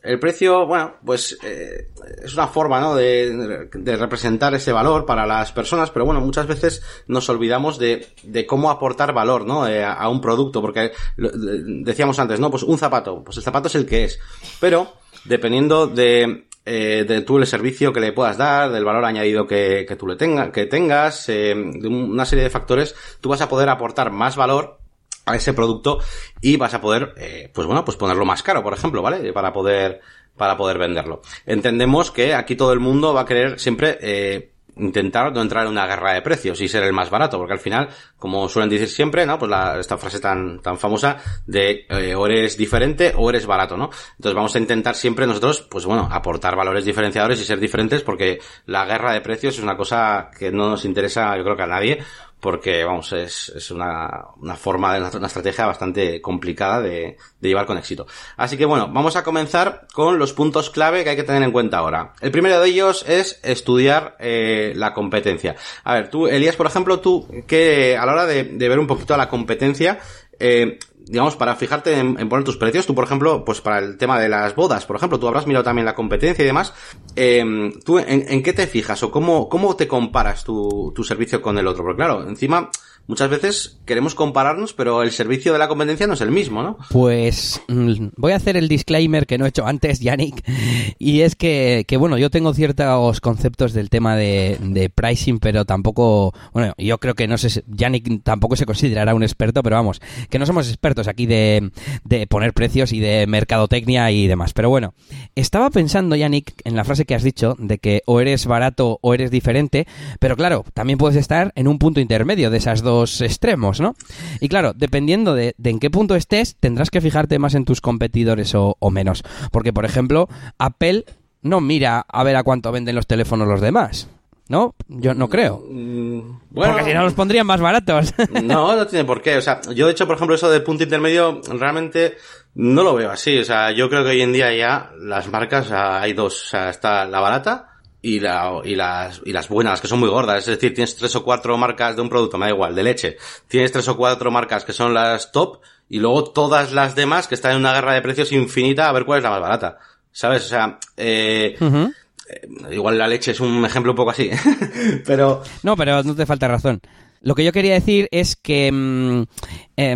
el precio, bueno, pues eh, es una forma, ¿no? De, de, representar ese valor para las personas, pero bueno, muchas veces nos olvidamos de, de cómo aportar valor, ¿no? Eh, a, a, un producto, porque decíamos antes, ¿no? Pues un zapato, pues el zapato es el que es, pero dependiendo de eh, de tú el servicio que le puedas dar, del valor añadido que, que tú le tenga, que tengas, eh, de una serie de factores, tú vas a poder aportar más valor a ese producto y vas a poder, eh, pues bueno, pues ponerlo más caro, por ejemplo, ¿vale? Para poder, para poder venderlo. Entendemos que aquí todo el mundo va a querer siempre, eh, intentar no entrar en una guerra de precios y ser el más barato, porque al final, como suelen decir siempre, ¿no? Pues la, esta frase tan, tan famosa de eh, o eres diferente o eres barato, ¿no? Entonces vamos a intentar siempre nosotros, pues bueno, aportar valores diferenciadores y ser diferentes porque la guerra de precios es una cosa que no nos interesa, yo creo que a nadie, porque vamos, es, es una, una forma una estrategia bastante complicada de, de, llevar con éxito. Así que bueno, vamos a comenzar con los puntos clave que hay que tener en cuenta ahora. El primero de ellos es estudiar eh, la competencia. A ver, tú, Elías, por ejemplo, tú, que a la hora de, de ver un poquito la competencia, eh, digamos, para fijarte en, poner tus precios, tú, por ejemplo, pues para el tema de las bodas, por ejemplo, tú habrás mirado también la competencia y demás, eh, ¿tú en, en, qué te fijas o cómo, cómo te comparas tu, tu servicio con el otro? Porque claro, encima, muchas veces queremos compararnos, pero el servicio de la competencia no es el mismo, ¿no? Pues mm, voy a hacer el disclaimer que no he hecho antes, <laughs> Yannick, y es que, que bueno, yo tengo ciertos conceptos del tema de, pricing, pero tampoco, bueno, yo creo que no sé, Yannick tampoco se considerará un experto, pero vamos, que no somos expertos aquí de, de poner precios y de mercadotecnia y demás. Pero bueno, estaba pensando, Yannick, en la frase que has dicho de que o eres barato o eres diferente, pero claro, también puedes estar en un punto intermedio de esas dos extremos, ¿no? Y claro, dependiendo de, de, en qué punto estés, tendrás que fijarte más en tus competidores o, o menos. Porque, por ejemplo, Apple no mira a ver a cuánto venden los teléfonos los demás. ¿No? Yo no creo. Mm, bueno, Porque si no los pondrían más baratos. <laughs> No, no tiene por qué. O sea, yo de hecho, por ejemplo, eso de punto intermedio, realmente no lo veo así. O sea, yo creo que hoy en día ya las marcas, hay dos. O sea, está la barata y, la, y, las, y las buenas, que son muy gordas. Es decir, tienes tres o cuatro marcas de un producto, me da igual, de leche. Tienes tres o cuatro marcas que son las top y luego todas las demás que están en una guerra de precios infinita a ver cuál es la más barata. ¿Sabes? O sea, eh, uh -huh. igual la leche es un ejemplo un poco así. <laughs> pero... No, pero no te falta razón. Lo que yo quería decir es que, mmm, eh,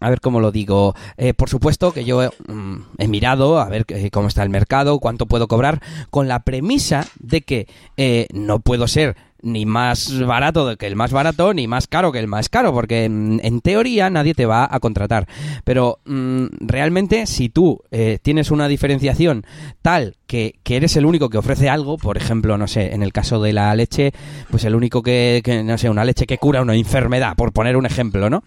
a ver cómo lo digo, eh, por supuesto que yo mmm, he mirado a ver eh, cómo está el mercado, cuánto puedo cobrar, con la premisa de que eh, no puedo ser ni más barato que el más barato, ni más caro que el más caro, porque mm, en teoría nadie te va a contratar. Pero mmm, realmente si tú eh, tienes una diferenciación tal que, que, eres el único que ofrece algo, por ejemplo, no sé, en el caso de la leche, pues el único que, que no sé, una leche que cura una enfermedad, por poner un ejemplo, ¿no?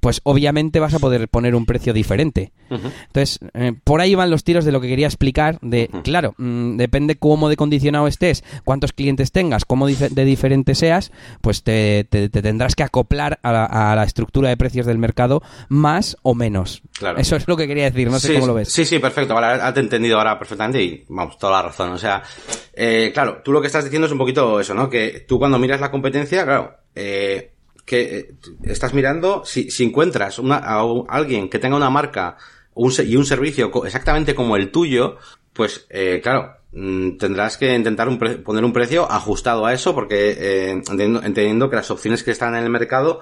Pues obviamente vas a poder poner un precio diferente. Uh -huh. Entonces, eh, por ahí van los tiros de lo que quería explicar, de, uh -huh. claro, mmm, depende cómo de condicionado estés, cuántos clientes tengas, cómo de diferente seas, pues te, tendrás que acoplar a la, estructura de precios del mercado más o menos. Claro. Eso es lo que quería decir, no sé cómo lo ves. Sí, sí, perfecto. Vale, has entendido ahora perfectamente y vamos, toda la razón. O sea, eh, claro, tú lo que estás diciendo es un poquito eso, ¿no? Que tú cuando miras la competencia, claro, eh, que eh, estás mirando, si, si encuentras una, a, alguien que tenga una marca un, y un servicio exactamente como el tuyo, pues eh, claro, tendrás que intentar poner un precio ajustado a eso porque eh, entendiendo, que las opciones que están en el mercado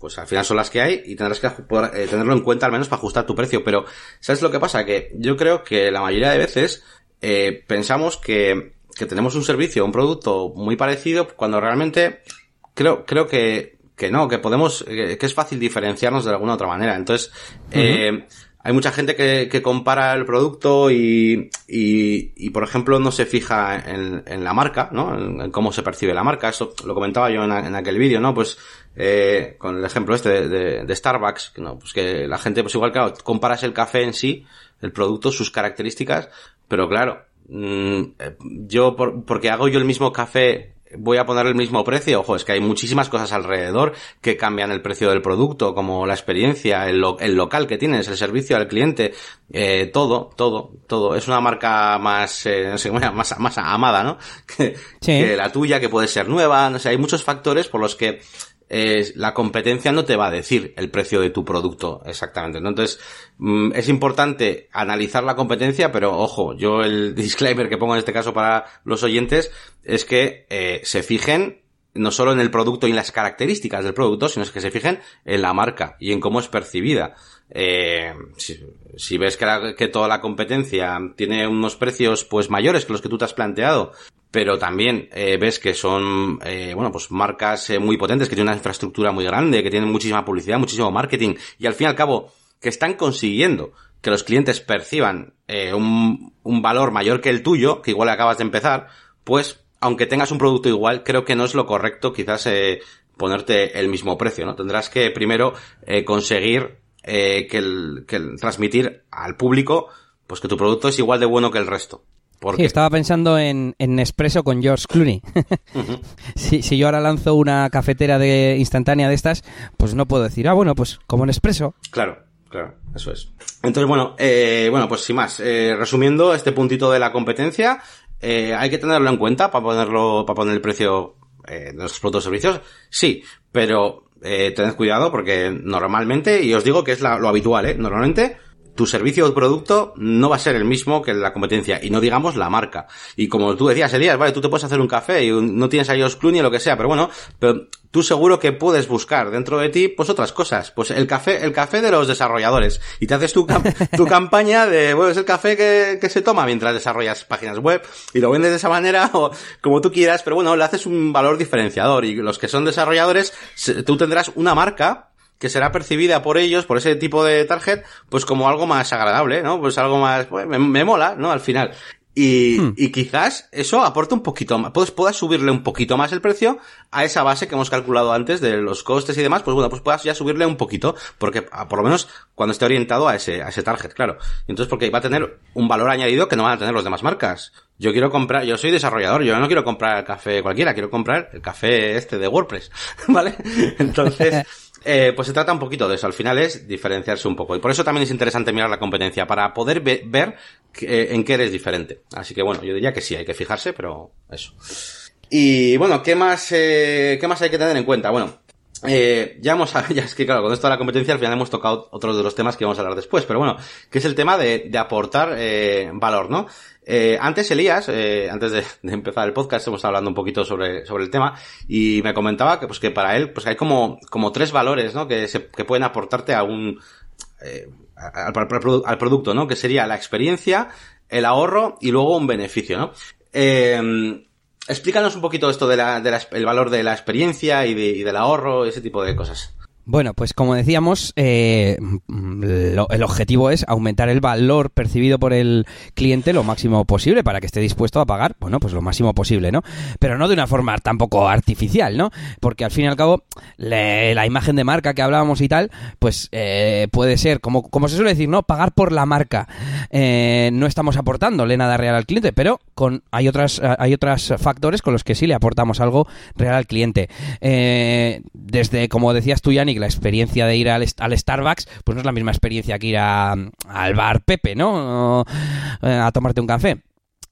pues al final son las que hay y tendrás que eh, tenerlo en cuenta al menos para ajustar tu precio. Pero, ¿sabes lo que pasa? Que yo creo que la mayoría de veces eh, pensamos que, que tenemos un servicio, un producto muy parecido cuando realmente creo, creo que que no, que podemos, que es fácil diferenciarnos de alguna otra manera. Entonces, eh, hay mucha gente que, compara el producto y, y, y, por ejemplo, no se fija en, la marca, ¿no? En, cómo se percibe la marca. Eso lo comentaba yo en, aquel vídeo, ¿no? Pues, eh, con el ejemplo este de, Starbucks, ¿no? Pues que la gente, pues igual, claro, comparas el café en sí, el producto, sus características, pero claro, mm, eh, yo, por, porque hago yo el mismo café voy a poner el mismo precio. Ojo, es que hay muchísimas cosas alrededor que cambian el precio del producto, como la experiencia, el, el local que tienes, el servicio al cliente, eh, todo, todo, todo. Es una marca más, eh, no sé, más, más amada, ¿no? <laughs> Que, que la tuya, que puede ser nueva, no sé, hay muchos factores por los que la competencia no te va a decir el precio de tu producto exactamente. ¿no? Entonces, mm, es importante analizar la competencia, pero ojo, yo el <laughs> disclaimer que pongo en este caso para los oyentes es que eh, se fijen no solo en el producto y en las características del producto, sino que se fijen en la marca y en cómo es percibida. Eh, si, ves que, que, toda la competencia tiene unos precios pues mayores que los que tú te has planteado, pero también eh, ves que son, eh, bueno, pues marcas eh, muy potentes, que tienen una infraestructura muy grande, que tienen muchísima publicidad, muchísimo marketing, y al fin y al cabo, que están consiguiendo que los clientes perciban un, un valor mayor que el tuyo, que igual acabas de empezar, pues, aunque tengas un producto igual, creo que no es lo correcto quizás ponerte el mismo precio, ¿no? Tendrás que primero conseguir que, el, que el, transmitir al público pues que tu producto es igual de bueno que el resto. Sí, estaba pensando en, en Nespresso con George Clooney. <laughs> si, si, yo ahora lanzo una cafetera de instantánea de estas, pues no puedo decir, ah, bueno, pues como Nespresso. Claro, claro, eso es. Entonces, bueno, eh, bueno, pues sin más, eh, resumiendo este puntito de la competencia, eh, hay que tenerlo en cuenta para ponerlo, para poner el precio eh, de los productos y servicios. Sí, pero eh, tened cuidado porque normalmente, y os digo que es la, lo habitual, ¿eh? Normalmente tu servicio o producto no va a ser el mismo que la competencia y no digamos la marca. Y como tú decías, Elías, vale, tú te puedes hacer un café y no tienes a ellos Clooney o lo que sea, pero bueno, pero tú seguro que puedes buscar dentro de ti pues otras cosas. Pues el café, el café de los desarrolladores y te haces tu, <laughs> tu campaña de, bueno, es el café que, que se toma mientras desarrollas páginas web y lo vendes de esa manera o como tú quieras, pero bueno, le haces un valor diferenciador y los que son desarrolladores, tú tendrás una marca que será percibida por ellos, por ese tipo de target, pues como algo más agradable, ¿no? Pues algo más, pues, me, mola, ¿no? Al final. Y, hmm. y quizás eso aporte un poquito más, pues puedas subirle un poquito más el precio a esa base que hemos calculado antes de los costes y demás, pues bueno, pues puedas ya subirle un poquito, porque por lo menos cuando esté orientado a ese, a ese target, claro. Entonces porque va a tener un valor añadido que no van a tener los demás marcas. Yo quiero comprar, yo soy desarrollador, yo no quiero comprar el café cualquiera, quiero comprar el café este de WordPress, <laughs> ¿vale? Entonces, <laughs> eh, pues se trata un poquito de eso. Al final es diferenciarse un poco. Y por eso también es interesante mirar la competencia, para poder ver eh, en qué eres diferente. Así que bueno, yo diría que sí, hay que fijarse, pero eso. Y bueno, ¿qué más, eh, qué más hay que tener en cuenta? Bueno, eh, ya hemos, <laughs> ya es que claro, con esto de la competencia al final hemos tocado otros de los temas que vamos a hablar después, pero bueno, que es el tema de, de aportar eh, valor, ¿no? Eh, antes Elías, eh, antes de, empezar el podcast, hemos estado hablando un poquito sobre, sobre el tema y me comentaba que pues que para él pues hay como, como tres valores, ¿no? Que, se, que pueden aportarte a un, eh, al, al, producto, ¿no? Que sería la experiencia, el ahorro y luego un beneficio, ¿no? Eh, Explícanos un poquito esto del de la, valor de la experiencia y, de, y, del ahorro, ese tipo de cosas. Bueno, pues como decíamos, eh, el objetivo es aumentar el valor percibido por el cliente lo máximo posible para que esté dispuesto a pagar, bueno, pues lo máximo posible, ¿no? Pero no de una forma tampoco artificial, ¿no? Porque al fin y al cabo, la imagen de marca que hablábamos y tal, pues eh, puede ser, como, como se suele decir, ¿no? Pagar por la marca. Eh, no estamos aportándole nada real al cliente, pero con hay otras hay otros factores con los que sí le aportamos algo real al cliente. desde, como decías tú, Yannick, la experiencia de ir al, Starbucks, pues no es la misma experiencia que ir al bar Pepe, ¿no? Eh, a tomarte un café.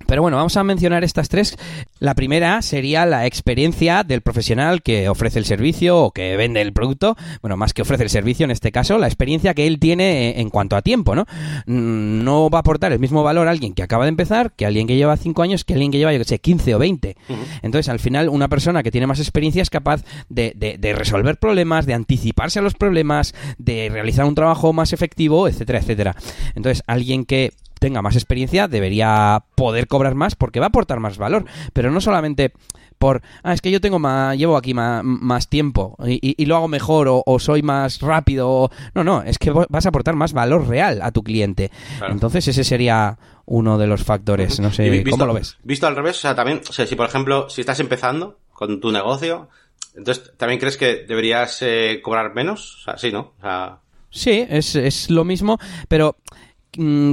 Pero bueno, vamos a mencionar estas tres. La primera sería la experiencia del profesional que ofrece el servicio o que vende el producto. Bueno, más que ofrece el servicio en este caso, la experiencia que él tiene en cuanto a tiempo, ¿no? Mm, no va a aportar el mismo valor a alguien que acaba de empezar que a alguien que lleva 5 años que a alguien que lleva, yo que sé, 15 o 20. Entonces, al final, una persona que tiene más experiencia es capaz de, de resolver problemas, de anticiparse a los problemas, de realizar un trabajo más efectivo, etcétera, etcétera. Entonces, alguien que tenga más experiencia debería poder cobrar más porque va a aportar más valor. Pero no solamente por, ah, es que yo tengo más, llevo aquí más, tiempo y, lo hago mejor o, soy más rápido. no, no, es que vas a aportar más valor real a tu cliente. Entonces ese sería uno de los factores. No sé, ¿cómo lo ves? Visto al revés, o sea, también, o sea, si por ejemplo, si estás empezando con tu negocio, entonces, ¿también crees que deberías eh, cobrar menos? O sea, sí, ¿no? O sea... Sí, es, es lo mismo, pero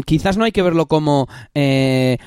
quizás no hay que verlo como eh,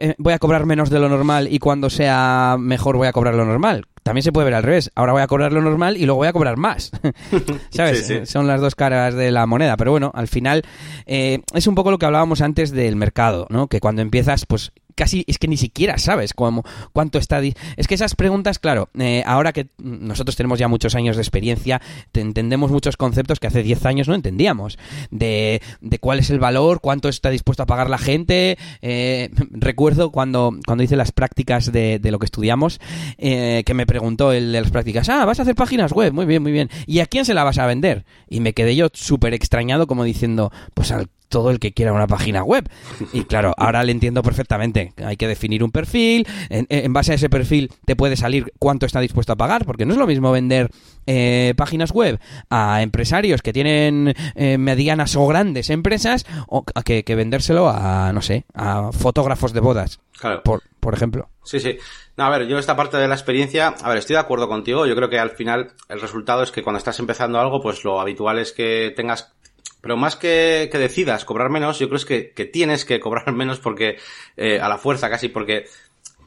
eh, voy, a cobrar menos de lo normal y cuando sea mejor voy a cobrar lo normal. También se puede ver al revés. Ahora voy a cobrar lo normal y luego voy a cobrar más. <laughs> ¿Sabes? Son las dos caras de la moneda. Pero bueno, al final eh, es un poco lo que hablábamos antes del mercado, ¿no? Que cuando empiezas, pues casi es que ni siquiera sabes cómo, cuánto está. Es que esas preguntas, claro, eh, ahora que nosotros tenemos ya muchos años de experiencia, entendemos muchos conceptos que hace 10 años no entendíamos. De, de, cuál es el valor, cuánto está dispuesto a pagar la gente. Eh, recuerdo cuando, cuando hice las prácticas de, de lo que estudiamos, eh, que me preguntó el de las prácticas, ah, vas a hacer páginas web, muy bien, muy bien. ¿Y a quién se la vas a vender? Y me quedé yo súper extrañado como diciendo, pues al todo el que quiera una página web. Y claro, ahora le entiendo perfectamente. Hay que definir un perfil, en, base a ese perfil te puede salir cuánto está dispuesto a pagar, porque no es lo mismo vender eh, páginas web a empresarios que tienen eh, medianas o grandes empresas o que, que, vendérselo a, no sé, a fotógrafos de bodas. Claro. Por, por ejemplo. Sí, sí. No, a ver, yo esta parte de la experiencia, a ver, estoy de acuerdo contigo. Yo creo que al final el resultado es que cuando estás empezando algo, pues lo habitual es que tengas pero más que, que decidas cobrar menos, yo creo que, que tienes que cobrar <laughs> menos porque, eh, a la fuerza casi, porque,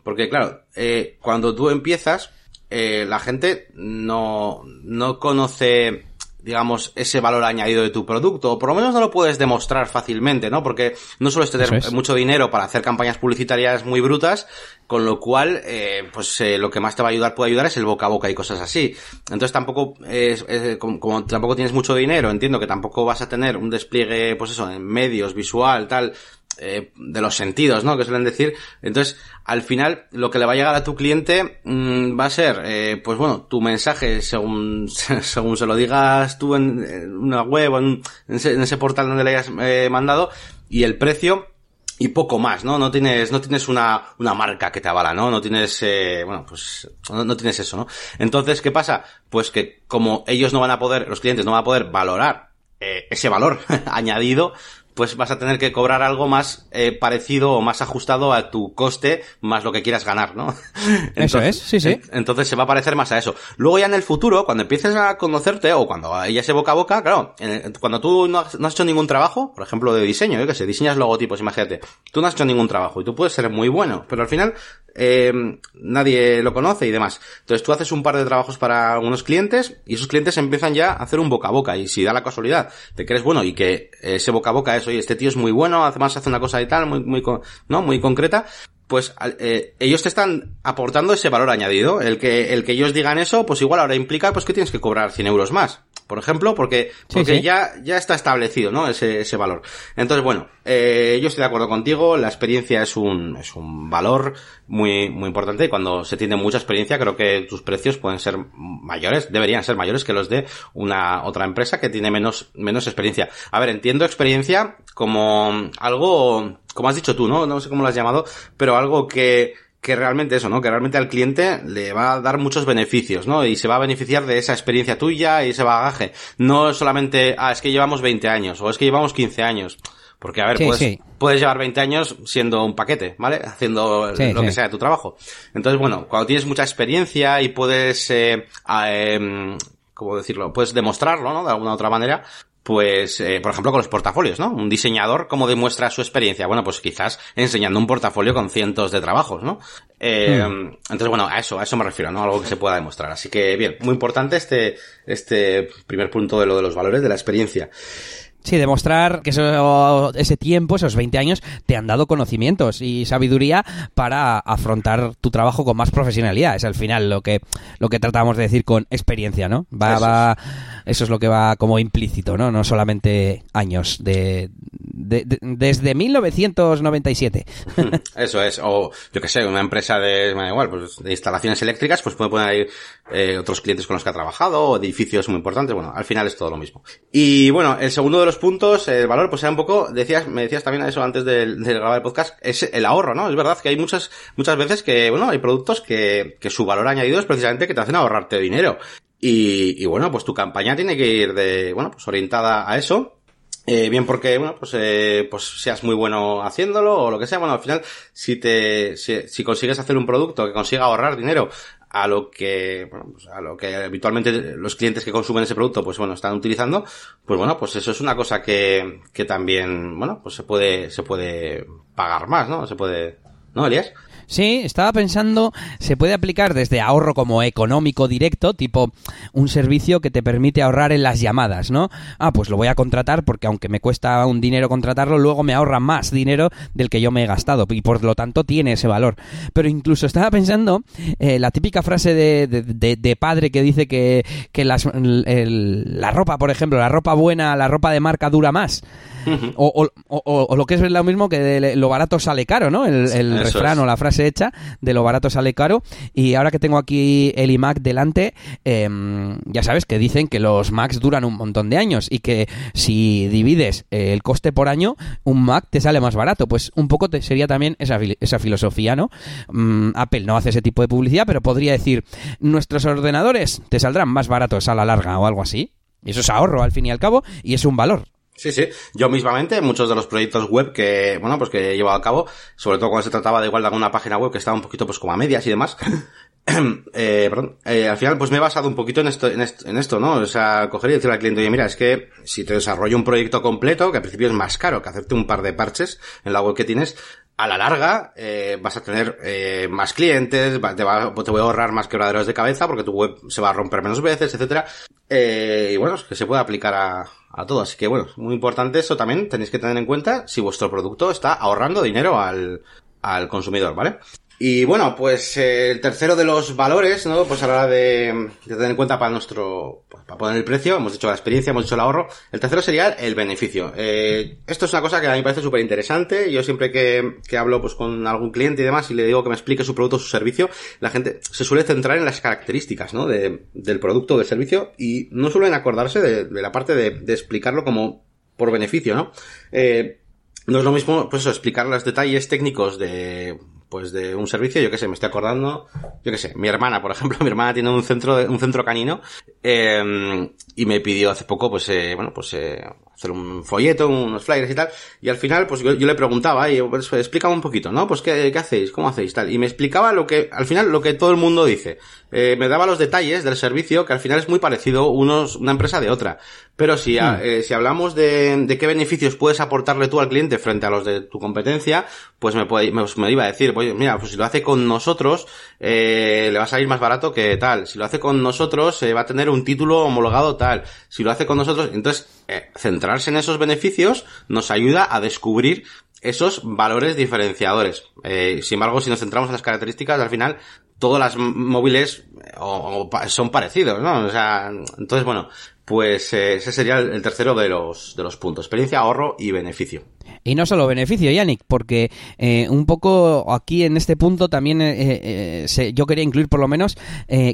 porque claro, eh, cuando tú empiezas, eh, la gente no, no conoce digamos, ese valor añadido de tu producto, o por lo menos no lo puedes demostrar fácilmente, ¿no? Porque no sueles tener mucho dinero para hacer campañas publicitarias muy brutas, con lo cual, eh, pues eh, lo que más te va a ayudar, puede ayudar es el boca a boca y cosas así. Entonces tampoco, es, como, como, tampoco tienes mucho dinero, entiendo que tampoco vas a tener un despliegue, pues eso, en medios, visual, tal, eh, de los sentidos, ¿no? Que suelen decir. Entonces, al final, lo que le va a llegar a tu cliente mm, va a ser, eh, pues bueno, tu mensaje según, <laughs> según se lo digas tú en, una web o en, ese, portal donde le hayas eh, mandado y el precio y poco más, ¿no? No tienes, no tienes una, una marca que te avala, ¿no? No tienes, eh, bueno, pues, no, no, tienes eso, ¿no? Entonces, ¿qué pasa? Pues que como ellos no van a poder, los clientes no van a poder valorar ese valor <laughs> añadido, pues vas a tener que cobrar algo más eh, parecido o más ajustado a tu coste más lo que quieras ganar, ¿no? <laughs> eso es, sí, sí. Entonces se va a parecer más a eso. Luego ya en el futuro, cuando empieces a conocerte o cuando haya ese boca a boca, claro, cuando tú no has, hecho ningún trabajo, por ejemplo de diseño, yo que sé, diseñas logotipos, imagínate, tú no has hecho ningún trabajo y tú puedes ser muy bueno, pero al final eh, nadie lo conoce y demás. Entonces tú haces un par de trabajos para algunos clientes y esos clientes empiezan ya a hacer un boca a boca y si da la casualidad de que eres bueno y que ese boca a boca es, oye, este tío es muy bueno, además hace una cosa y tal, muy, muy, ¿no? Muy concreta, pues eh, ellos te están aportando ese valor añadido. El que, el que ellos digan eso, pues igual ahora implica pues que tienes que cobrar 100 euros más por ejemplo, porque, porque Ya, ya está establecido, ¿no? Ese, ese valor. Entonces, bueno, eh, yo estoy de acuerdo contigo, la experiencia es un, es un valor muy, muy importante y cuando se tiene mucha experiencia creo que tus precios pueden ser mayores, deberían ser mayores que los de una otra empresa que tiene menos, menos experiencia. A ver, entiendo experiencia como algo, como has dicho tú, ¿no? No sé cómo lo has llamado, pero algo que, que realmente eso, ¿no? Que realmente al cliente le va a dar muchos beneficios, ¿no? Y se va a beneficiar de esa experiencia tuya y ese bagaje. No solamente, ah, es que llevamos 20 años o es que llevamos 15 años. Porque, a ver, puedes, puedes, llevar 20 años siendo un paquete, ¿vale? Haciendo lo que sea de tu trabajo. Entonces, bueno, cuando tienes mucha experiencia y puedes, eh, eh, ¿cómo decirlo? Puedes demostrarlo, ¿no? De alguna otra manera, pues, eh, por ejemplo, con los portafolios, ¿no? Un diseñador, ¿cómo demuestra su experiencia? Bueno, pues quizás enseñando un portafolio con cientos de trabajos, ¿no? Eh, hmm. Entonces, bueno, a eso, a eso me refiero, ¿no? Algo que se pueda demostrar. Así que, bien, muy importante este, este primer punto de lo de los valores de la experiencia. Sí, demostrar que eso, ese tiempo, esos 20 años, te han dado conocimientos y sabiduría para afrontar tu trabajo con más profesionalidad. Es al final lo que, lo que tratamos de decir con experiencia, ¿no? Va, eso, va, eso es lo que va como implícito, ¿no? No solamente años de, de, de, desde 1997. <laughs> Eso es, o yo que sé, una empresa de, igual, pues de instalaciones eléctricas, pues puede poner ahí eh, otros clientes con los que ha trabajado, o edificios muy importantes, bueno, al final es todo lo mismo. Y bueno, el segundo de los puntos, el valor, pues era un poco, decías, me decías también eso antes de, de, grabar el podcast, es el ahorro, ¿no? Es verdad que hay muchas, muchas veces que, bueno, hay productos que, que su valor añadido es precisamente que te hacen ahorrarte dinero. Y, y bueno, pues tu campaña tiene que ir de, bueno, pues orientada a eso. Eh, bien porque, bueno, pues, eh, pues seas muy bueno haciéndolo o lo que sea. Bueno, al final, si te, si, si consigues hacer un producto que consiga ahorrar dinero a lo que, bueno, pues a lo que habitualmente los clientes que consumen ese producto, pues bueno, están utilizando, pues bueno, pues eso es una cosa que, que también, bueno, pues se puede, se puede pagar más, ¿no? Se puede, ¿no, Elías? Sí, estaba pensando, se puede aplicar desde ahorro como económico directo, tipo un servicio que te permite ahorrar en las llamadas, ¿no? Ah, pues lo voy a contratar porque aunque me cuesta un dinero contratarlo, luego me ahorra más dinero del que yo me he gastado y por lo tanto tiene ese valor. Pero incluso estaba pensando eh, la típica frase de, de, de, padre que dice que, que las, el, la ropa, por ejemplo, la ropa buena, la ropa de marca dura más. Uh -huh. o, o, o, o, lo que es lo mismo que de lo barato sale caro, ¿no? El, el refrán es. o la frase hecha de lo barato sale caro. Y ahora que tengo aquí el iMac delante, eh, ya sabes que dicen que los Macs duran un montón de años y que si divides eh, el coste por año, un Mac te sale más barato. Pues un poco te sería también esa, esa filosofía, ¿no? Mm, Apple no hace ese tipo de publicidad, pero podría decir, nuestros ordenadores te saldrán más baratos a la larga o algo así. Eso es ahorro al fin y al cabo y es un valor. Sí, sí. Yo mismamente, muchos de los proyectos web que, bueno, pues que he llevado a cabo, sobre todo cuando se trataba de igual de alguna página web que estaba un poquito pues como a medias y demás, <coughs> eh, perdón, eh, al final pues me he basado un poquito en esto, en esto, en esto, ¿no? O sea, coger y decirle al cliente, oye, mira, es que si te desarrollo un proyecto completo, que al principio es más caro que hacerte un par de parches en la web que tienes, a la larga eh, vas a tener eh, más clientes, te, va, te voy a ahorrar más quebraderos de cabeza porque tu web se va a romper menos veces, etcétera. Eh, y bueno, es que se puede aplicar a, a todo. Así que bueno, muy importante eso también tenéis que tener en cuenta si vuestro producto está ahorrando dinero al, al consumidor, ¿vale? Y bueno, pues eh, el tercero de los valores, ¿no? Pues a la hora de, de tener en cuenta para nuestro, para poner el precio, hemos dicho la experiencia, hemos dicho el ahorro. El tercero sería el beneficio. Eh, esto es una cosa que a mí me parece súper interesante. Yo siempre que, que hablo pues con algún cliente y demás y le digo que me explique su producto, su servicio, la gente se suele centrar en las características, ¿no? De, del producto, del servicio y no suelen acordarse de, de la parte de, de explicarlo como por beneficio, ¿no? Eh, no es lo mismo, pues eso, explicar los detalles técnicos de, pues de un servicio, yo que sé, me estoy acordando, yo que sé, mi hermana, por ejemplo, <laughs> mi hermana tiene un centro, un centro canino, eh, y me pidió hace poco, pues, eh, bueno, pues, eh, hacer un folleto, unos flyers y tal, y al final, pues yo, yo le preguntaba, y pues, explícame un poquito, ¿no? Pues, ¿qué, ¿qué, hacéis? ¿Cómo hacéis? Tal, y me explicaba lo que, al final, lo que todo el mundo dice. Eh, me daba los detalles del servicio, que al final es muy parecido unos, una empresa de otra. Pero si, hmm. eh, si hablamos de, de qué beneficios puedes aportarle tú al cliente frente a los de tu competencia, pues me, puede, me, me iba a decir, pues mira, pues si lo hace con nosotros, eh, le va a salir más barato que tal. Si lo hace con nosotros, eh, va a tener un título homologado tal. Si lo hace con nosotros, entonces, eh, centrarse en esos beneficios nos ayuda a descubrir esos valores diferenciadores. Eh, sin embargo, si nos centramos en las características, al final todas las móviles o, son parecidos, ¿no? O sea, entonces, bueno, pues eh, ese sería el tercero de los, de los puntos. Experiencia, ahorro y beneficio. Y no solo beneficio, Yannick, porque eh, un poco aquí en este punto también eh, eh, yo quería incluir por lo menos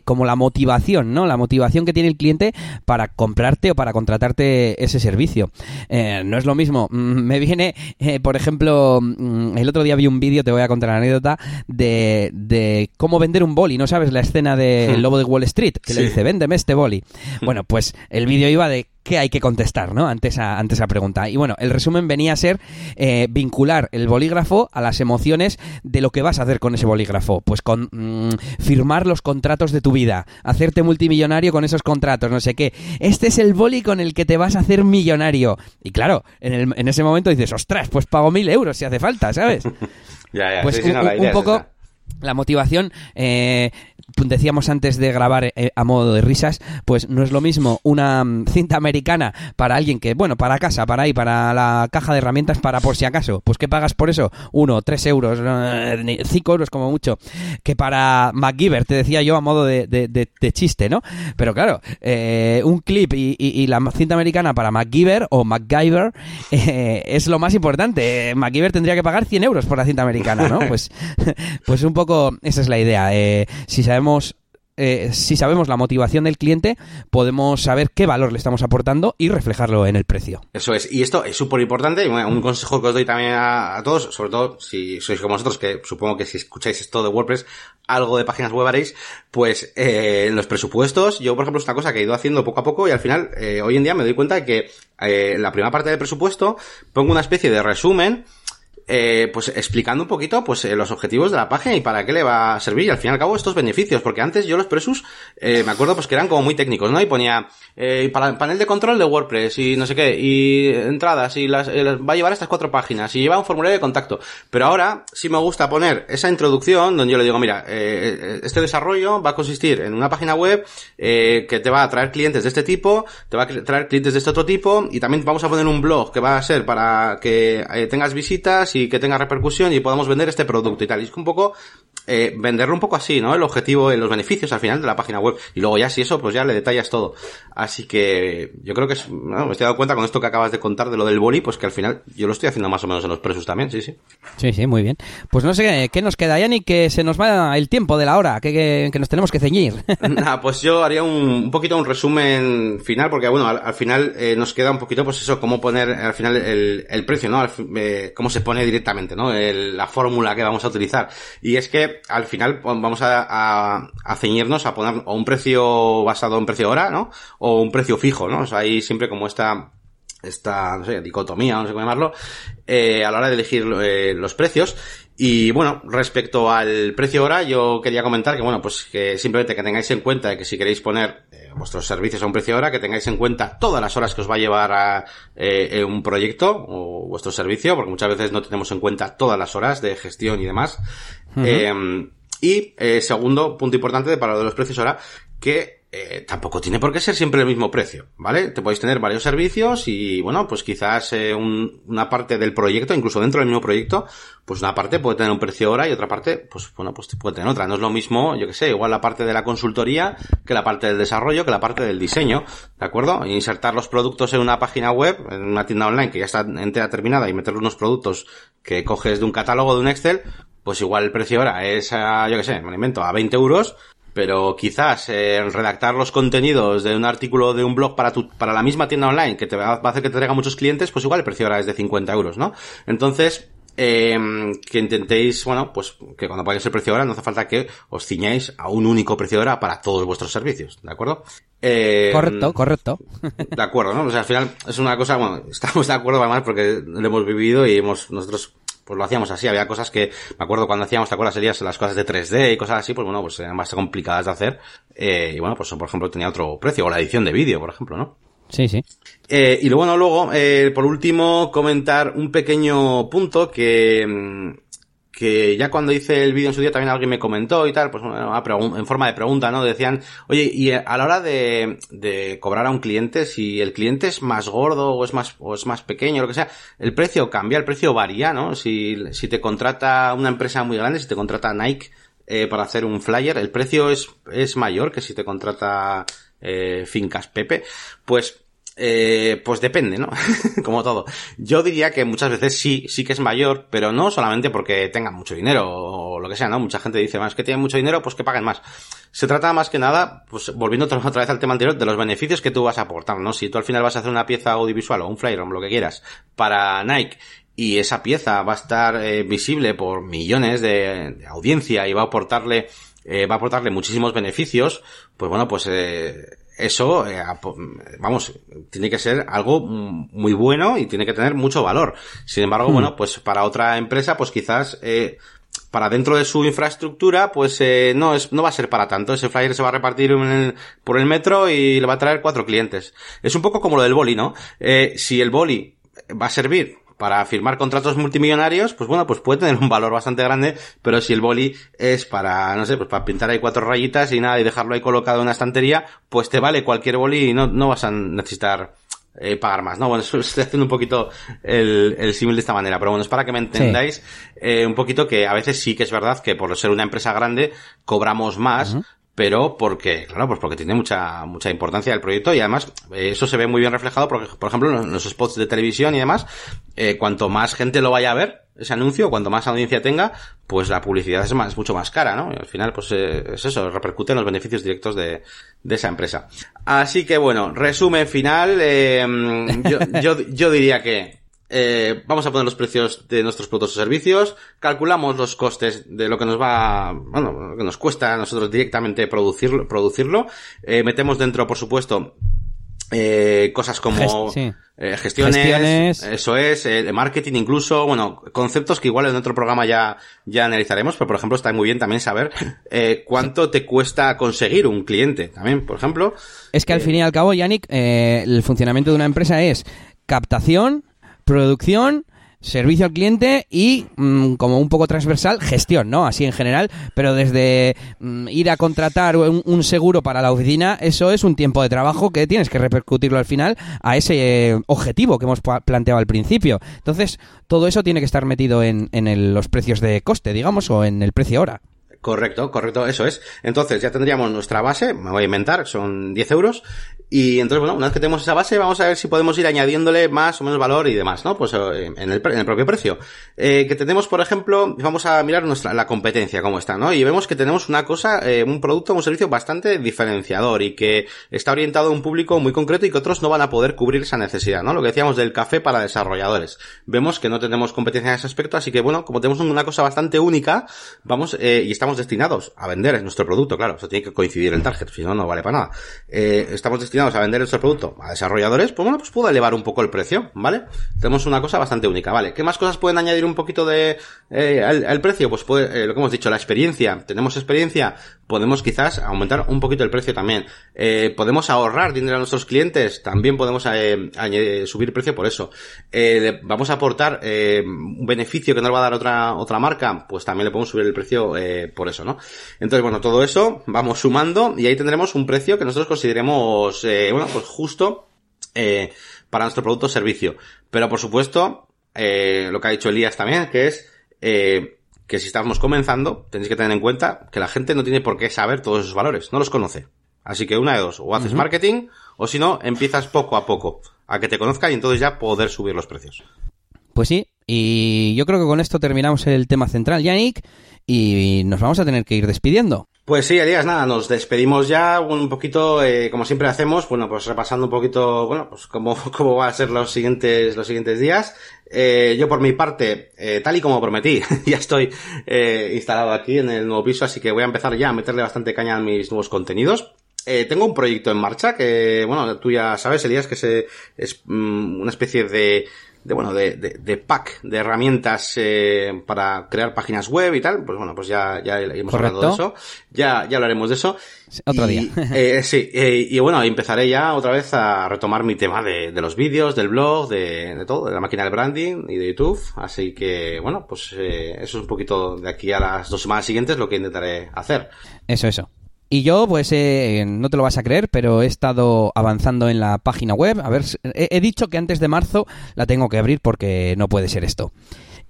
como la motivación, ¿no? La motivación que tiene el cliente para comprarte o para contratarte ese servicio. no es lo mismo. Mm, me viene, por ejemplo, mm, el otro día vi un vídeo, te voy a contar la anécdota, de, de cómo vender un boli. ¿No sabes la escena del hmm. lobo de Wall Street? Que le dice, véndeme este boli. Bueno, pues el vídeo iba de qué hay que contestar, ¿no? Ante esa, ante esa pregunta. Y bueno, el resumen venía a ser eh, vincular el bolígrafo a las emociones de lo que vas a hacer con ese bolígrafo. Pues con mm, firmar los contratos de tu vida, hacerte multimillonario con esos contratos, no sé qué. Este es el boli con el que te vas a hacer millonario. Y claro, en, el, en ese momento dices, ostras, pues pago mil euros si hace falta, ¿sabes? <laughs> ya, ya, pues un, poco la motivación, eh, decíamos antes de grabar eh, a modo de risas, pues no es lo mismo una mm, cinta americana para alguien que, bueno, para casa, para ahí, para la caja de herramientas, para por si acaso, pues ¿qué pagas por eso? Uno, tres euros, eh, cinco euros como mucho, que para MacGyver, te decía yo a modo de, de, chiste, ¿no? Pero claro, eh, un clip y, la cinta americana para MacGyver o MacGyver <laughs> es lo más importante. MacGyver tendría que pagar 100 euros por la cinta americana, ¿no? <laughs> Pues, <laughs> pues un poco esa es la idea. si sabemos eh, si sabemos la motivación del cliente, podemos saber qué valor le estamos aportando y reflejarlo en el precio. Eso es. Y esto es súper importante. Un consejo que os doy también a, todos, sobre todo si sois como nosotros, que supongo que si escucháis esto de WordPress, algo de páginas web haréis, pues eh, en los presupuestos, yo por ejemplo es una cosa que he ido haciendo poco a poco y al final, eh, hoy en día me doy cuenta de que en la primera parte del presupuesto pongo una especie de resumen eh, pues explicando un poquito pues eh, los objetivos de la página y para qué le va a servir. Y al fin y al cabo estos beneficios porque antes yo los presus eh, me acuerdo pues que eran como muy técnicos no y ponía eh, para panel de control de WordPress y no sé qué y entradas y las, eh, va a llevar estas cuatro páginas y lleva un formulario de contacto. Pero ahora sí me gusta poner esa introducción donde yo le digo mira este desarrollo va a consistir en una página web que te va a traer clientes de este tipo te va a traer clientes de este otro tipo y también vamos a poner un blog que va a ser para que tengas visitas y que tenga repercusión y podamos vender este producto y tal. Y es que un poco eh, venderlo un poco así, ¿no? El objetivo, los beneficios al final de la página web. Y luego ya si eso, pues ya le detallas todo. Así que yo creo que es, me estoy dando cuenta con esto que acabas de contar de lo del boli, pues que al final yo lo estoy haciendo más o menos en los presos también, sí, sí. Sí, sí, muy bien. Pues no sé qué nos queda, ni que se nos va el tiempo de la hora, que, que, nos tenemos que ceñir. <laughs> <laughs> Nada, pues yo haría un, un poquito un resumen final, porque bueno, al, final eh, nos queda un poquito, pues eso, cómo poner al final el, el precio, ¿no? Eh, cómo se pone directamente, ¿no? la fórmula que vamos a utilizar. Y es que al final pues, vamos a, a, ceñirnos a poner o un precio basado en precio hora, ¿no? O un precio fijo, ¿no? O sea, hay siempre como esta esta, no sé, dicotomía, no sé cómo llamarlo, eh, a la hora de elegir eh, los precios. Y bueno, respecto al precio hora, yo quería comentar que bueno, pues que simplemente que tengáis en cuenta que si queréis poner eh, vuestros servicios a un precio hora, que tengáis en cuenta todas las horas que os va a llevar a eh, un proyecto o vuestro servicio, porque muchas veces no tenemos en cuenta todas las horas de gestión y demás. y segundo punto importante para lo de los precios hora, que eh, tampoco tiene por qué ser siempre el mismo precio, ¿vale? Te podéis tener varios servicios y, bueno, pues quizás eh, una parte del proyecto, incluso dentro del mismo proyecto, pues una parte puede tener un precio hora y otra parte, pues bueno, pues puede tener otra. No es lo mismo, yo que sé, igual la parte de la consultoría que la parte del desarrollo, que la parte del diseño, ¿de acuerdo? Insertar los productos en una página web, en una tienda online que ya está entera terminada y meter unos productos que coges de un catálogo de un Excel, pues igual el precio ahora es, a, yo que sé, me invento, a 20 euros, pero quizás eh, redactar los contenidos de un artículo de un blog para tu, para la misma tienda online que te va a hacer que te traiga muchos clientes, pues igual el precio ahora es de 50 euros, ¿no? Entonces, eh, que intentéis, bueno, pues que cuando paguéis el precio ahora no hace falta que os ciñáis a un único precio ahora para todos vuestros servicios, ¿de acuerdo? Eh, correcto, correcto. De acuerdo, ¿no? O sea, al final es una cosa, bueno, <laughs> estamos de acuerdo además porque lo hemos vivido y hemos, nosotros pues lo hacíamos así. Había cosas que, me acuerdo cuando hacíamos, ¿te acuerdas? Serías las cosas de 3D y cosas así, pues bueno, pues eran más complicadas de hacer. Eh, y bueno, pues por ejemplo tenía otro precio, o la edición de vídeo, por ejemplo, ¿no? Sí, sí. Eh, y luego, luego, eh, por último, comentar un pequeño punto que, mm, que ya cuando hice el vídeo en su día también alguien me comentó y tal, pues en forma de pregunta, ¿no? Decían, oye, y a la hora de, de cobrar a un cliente, si el cliente es más gordo o es más, o es más pequeño, lo que sea, el precio cambia, el precio varía, ¿no? Si, si te contrata una empresa muy grande, si te contrata Nike eh, para hacer un flyer, el precio es, es mayor que si te contrata eh, Fincas Pepe, pues Eh, pues depende, ¿no? <laughs> Como todo. Yo diría que muchas veces sí, sí que es mayor, pero no solamente porque tengan mucho dinero o lo que sea, ¿no? Mucha gente dice, más que tienen mucho dinero, pues que paguen más. Se trata más que nada, pues volviendo <laughs> otra vez al tema anterior, de los beneficios que tú vas a aportar, ¿no? Si tú al final vas a hacer una pieza audiovisual o un flyer o lo que quieras para Nike y esa pieza va a estar eh, visible por millones de, audiencia y va a aportarle eh, va a aportarle muchísimos beneficios, pues bueno, pues eh, eso, eh, vamos, tiene que ser algo muy bueno y tiene que tener mucho valor. Sin embargo, hmm. bueno, pues para otra empresa, pues quizás, eh, para dentro de su infraestructura, pues eh, no es, no va a ser para tanto. Ese flyer se va a repartir por el metro y le va a traer cuatro clientes. Es un poco como lo del boli, ¿no? Eh, si el boli va a servir para firmar contratos multimillonarios, pues bueno, pues puede tener un valor bastante grande, pero si el boli es para, no sé, pues para pintar ahí cuatro rayitas y nada, y dejarlo ahí colocado en una estantería, pues te vale cualquier boli y no, no vas a necesitar eh, pagar más, ¿no? Bueno, <laughs> estoy haciendo un poquito el, el símil de esta manera, pero bueno, es para que me entendáis eh, un poquito que a veces sí que es verdad que por ser una empresa grande cobramos más, pero porque, claro, pues porque tiene mucha, mucha importancia el proyecto y además eh, eso se ve muy bien reflejado, porque, por ejemplo, en los spots de televisión y demás, eh, cuanto más gente lo vaya a ver, ese anuncio, cuanto más audiencia tenga, pues la publicidad es, más, mucho más cara, ¿no? Y al final, pues eh, es eso, repercute en los beneficios directos de, de esa empresa. Así que bueno, resumen final, yo, yo, yo diría que eh, vamos a poner los precios de nuestros productos o servicios, calculamos los costes de lo que nos va, bueno, lo que nos cuesta a nosotros directamente producirlo, producirlo, eh, metemos dentro, por supuesto, eh, cosas como eh, gestiones, eso es, eh, marketing incluso, bueno, conceptos que igual en otro programa ya, ya analizaremos, pero por ejemplo está muy bien también saber eh, cuánto te cuesta conseguir un cliente, también, por ejemplo. Es que al fin y al cabo, Yannick, el funcionamiento de una empresa es captación, producción, servicio al cliente y mm, como un poco transversal gestión, ¿no? Así en general, pero desde mm, ir a contratar un, seguro para la oficina, eso es un tiempo de trabajo que tienes que repercutirlo al final a ese eh, objetivo que hemos planteado al principio. Entonces, todo eso tiene que estar metido en, en los precios de coste, digamos, o en el precio hora. Correcto, correcto, eso es. Entonces ya tendríamos nuestra base, me voy a inventar, son 10 euros, y entonces, bueno, una vez que tenemos esa base, vamos a ver si podemos ir añadiéndole más o menos valor y demás, ¿no? Pues eh, en el, en el propio precio. Eh, que tenemos, por ejemplo, vamos a mirar nuestra, la competencia, cómo está, ¿no? Y vemos que tenemos una cosa, eh, un producto, un servicio bastante diferenciador y que está orientado a un público muy concreto y que otros no van a poder cubrir esa necesidad, ¿no? Lo que decíamos del café para desarrolladores. Vemos que no tenemos competencia en ese aspecto, así que, bueno, como tenemos una cosa bastante única, vamos, eh, y estamos destinados a vender nuestro producto, claro, eso tiene que coincidir el target, si no, no vale para nada. Eh, estamos destinados a vender nuestro producto a desarrolladores, pues bueno, pues puedo elevar un poco el precio, ¿vale? Tenemos una cosa bastante única, ¿vale? ¿Qué más cosas pueden añadir un poquito de eh, al, precio? Pues puede, eh, lo que hemos dicho, la experiencia. Tenemos experiencia, podemos quizás aumentar un poquito el precio también. Eh, podemos ahorrar dinero a nuestros clientes, también podemos eh, subir precio por eso. Vamos a aportar un beneficio que nos va a dar otra otra marca, pues también le podemos subir el precio por eso, ¿no? Entonces, bueno, todo eso vamos sumando y ahí tendremos un precio que nosotros consideremos, eh, bueno, pues justo eh, para nuestro producto o servicio. Pero por supuesto, eh, lo que ha dicho Elías también, que es que si estamos comenzando, tenéis que tener en cuenta que la gente no tiene por qué saber todos esos valores, no los conoce. Así que una de dos, o haces marketing, o si no, empiezas poco a poco a que te conozcan y entonces ya poder subir los precios. Pues sí, y yo creo que con esto terminamos el tema central, Yannick, y nos vamos a tener que ir despidiendo. Pues sí, Elías, nada, nos despedimos ya un poquito, eh, como siempre hacemos, bueno, pues repasando un poquito, bueno, pues cómo, <laughs> cómo va a ser los siguientes, los siguientes días. Eh, yo por mi parte, eh, tal y como prometí, <laughs> ya estoy eh, instalado aquí en el nuevo piso, así que voy a empezar ya a meterle bastante caña a mis nuevos contenidos. Eh, tengo un proyecto en marcha que, bueno, tú ya sabes, Elías, que se, es mm, una especie de, de bueno, de, de, pack de herramientas eh, para crear páginas web y tal, pues bueno, pues ya, ya hemos hablado de eso. Ya, ya hablaremos de eso. Otro día. <laughs> eh, sí, eh, y bueno, empezaré ya otra vez a retomar mi tema de, de los vídeos, del blog, de, de, todo, de la máquina del branding y de YouTube. Así que, bueno, pues eh, eso es un poquito de aquí a las dos semanas siguientes lo que intentaré hacer. Eso, eso. Y yo, pues, eh, no te lo vas a creer, pero he estado avanzando en la página web. A ver, he, dicho que antes de marzo la tengo que abrir porque no puede ser esto.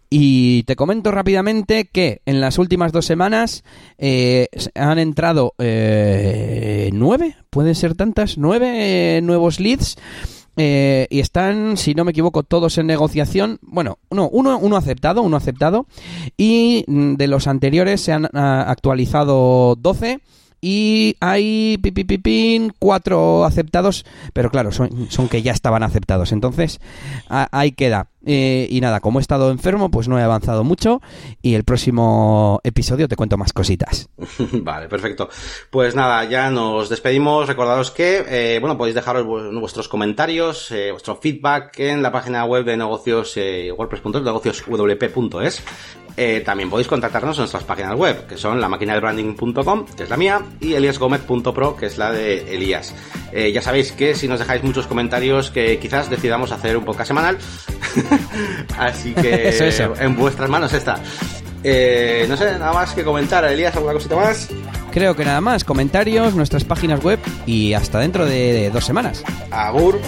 Y te comento rápidamente que en las últimas dos semanas eh, han entrado eh, nueve, pueden ser tantas, nueve nuevos leads eh, y están, si no me equivoco, todos en negociación. Bueno, no, uno, uno aceptado, uno aceptado. Y mm, de los anteriores se han ah, actualizado 12 y hay pipipipín, cuatro aceptados, pero claro, son, son, que ya estaban aceptados. Entonces, ahí queda. Eh, y nada, como he estado enfermo, pues no he avanzado mucho. Y el próximo episodio te cuento más cositas. <laughs> vale, perfecto. Pues nada, ya nos despedimos. Recordaros que, eh, bueno, podéis dejaros vuestros comentarios, eh, vuestro feedback en la página web de negocios WordPress.es, negocioswp.es. También podéis contactarnos en nuestras páginas web, que son branding.com, que es la mía, y eliasgomez.pro, que es la de Elías. Ya sabéis que si nos dejáis muchos comentarios, que quizás decidamos hacer un podcast semanal. <laughs> <laughs> Así que <laughs> en vuestras manos está. Eh, no sé, nada más que comentar. Elías, ¿alguna cosita más? Creo que nada más. Comentarios, nuestras páginas web y hasta dentro de dos semanas. Agur.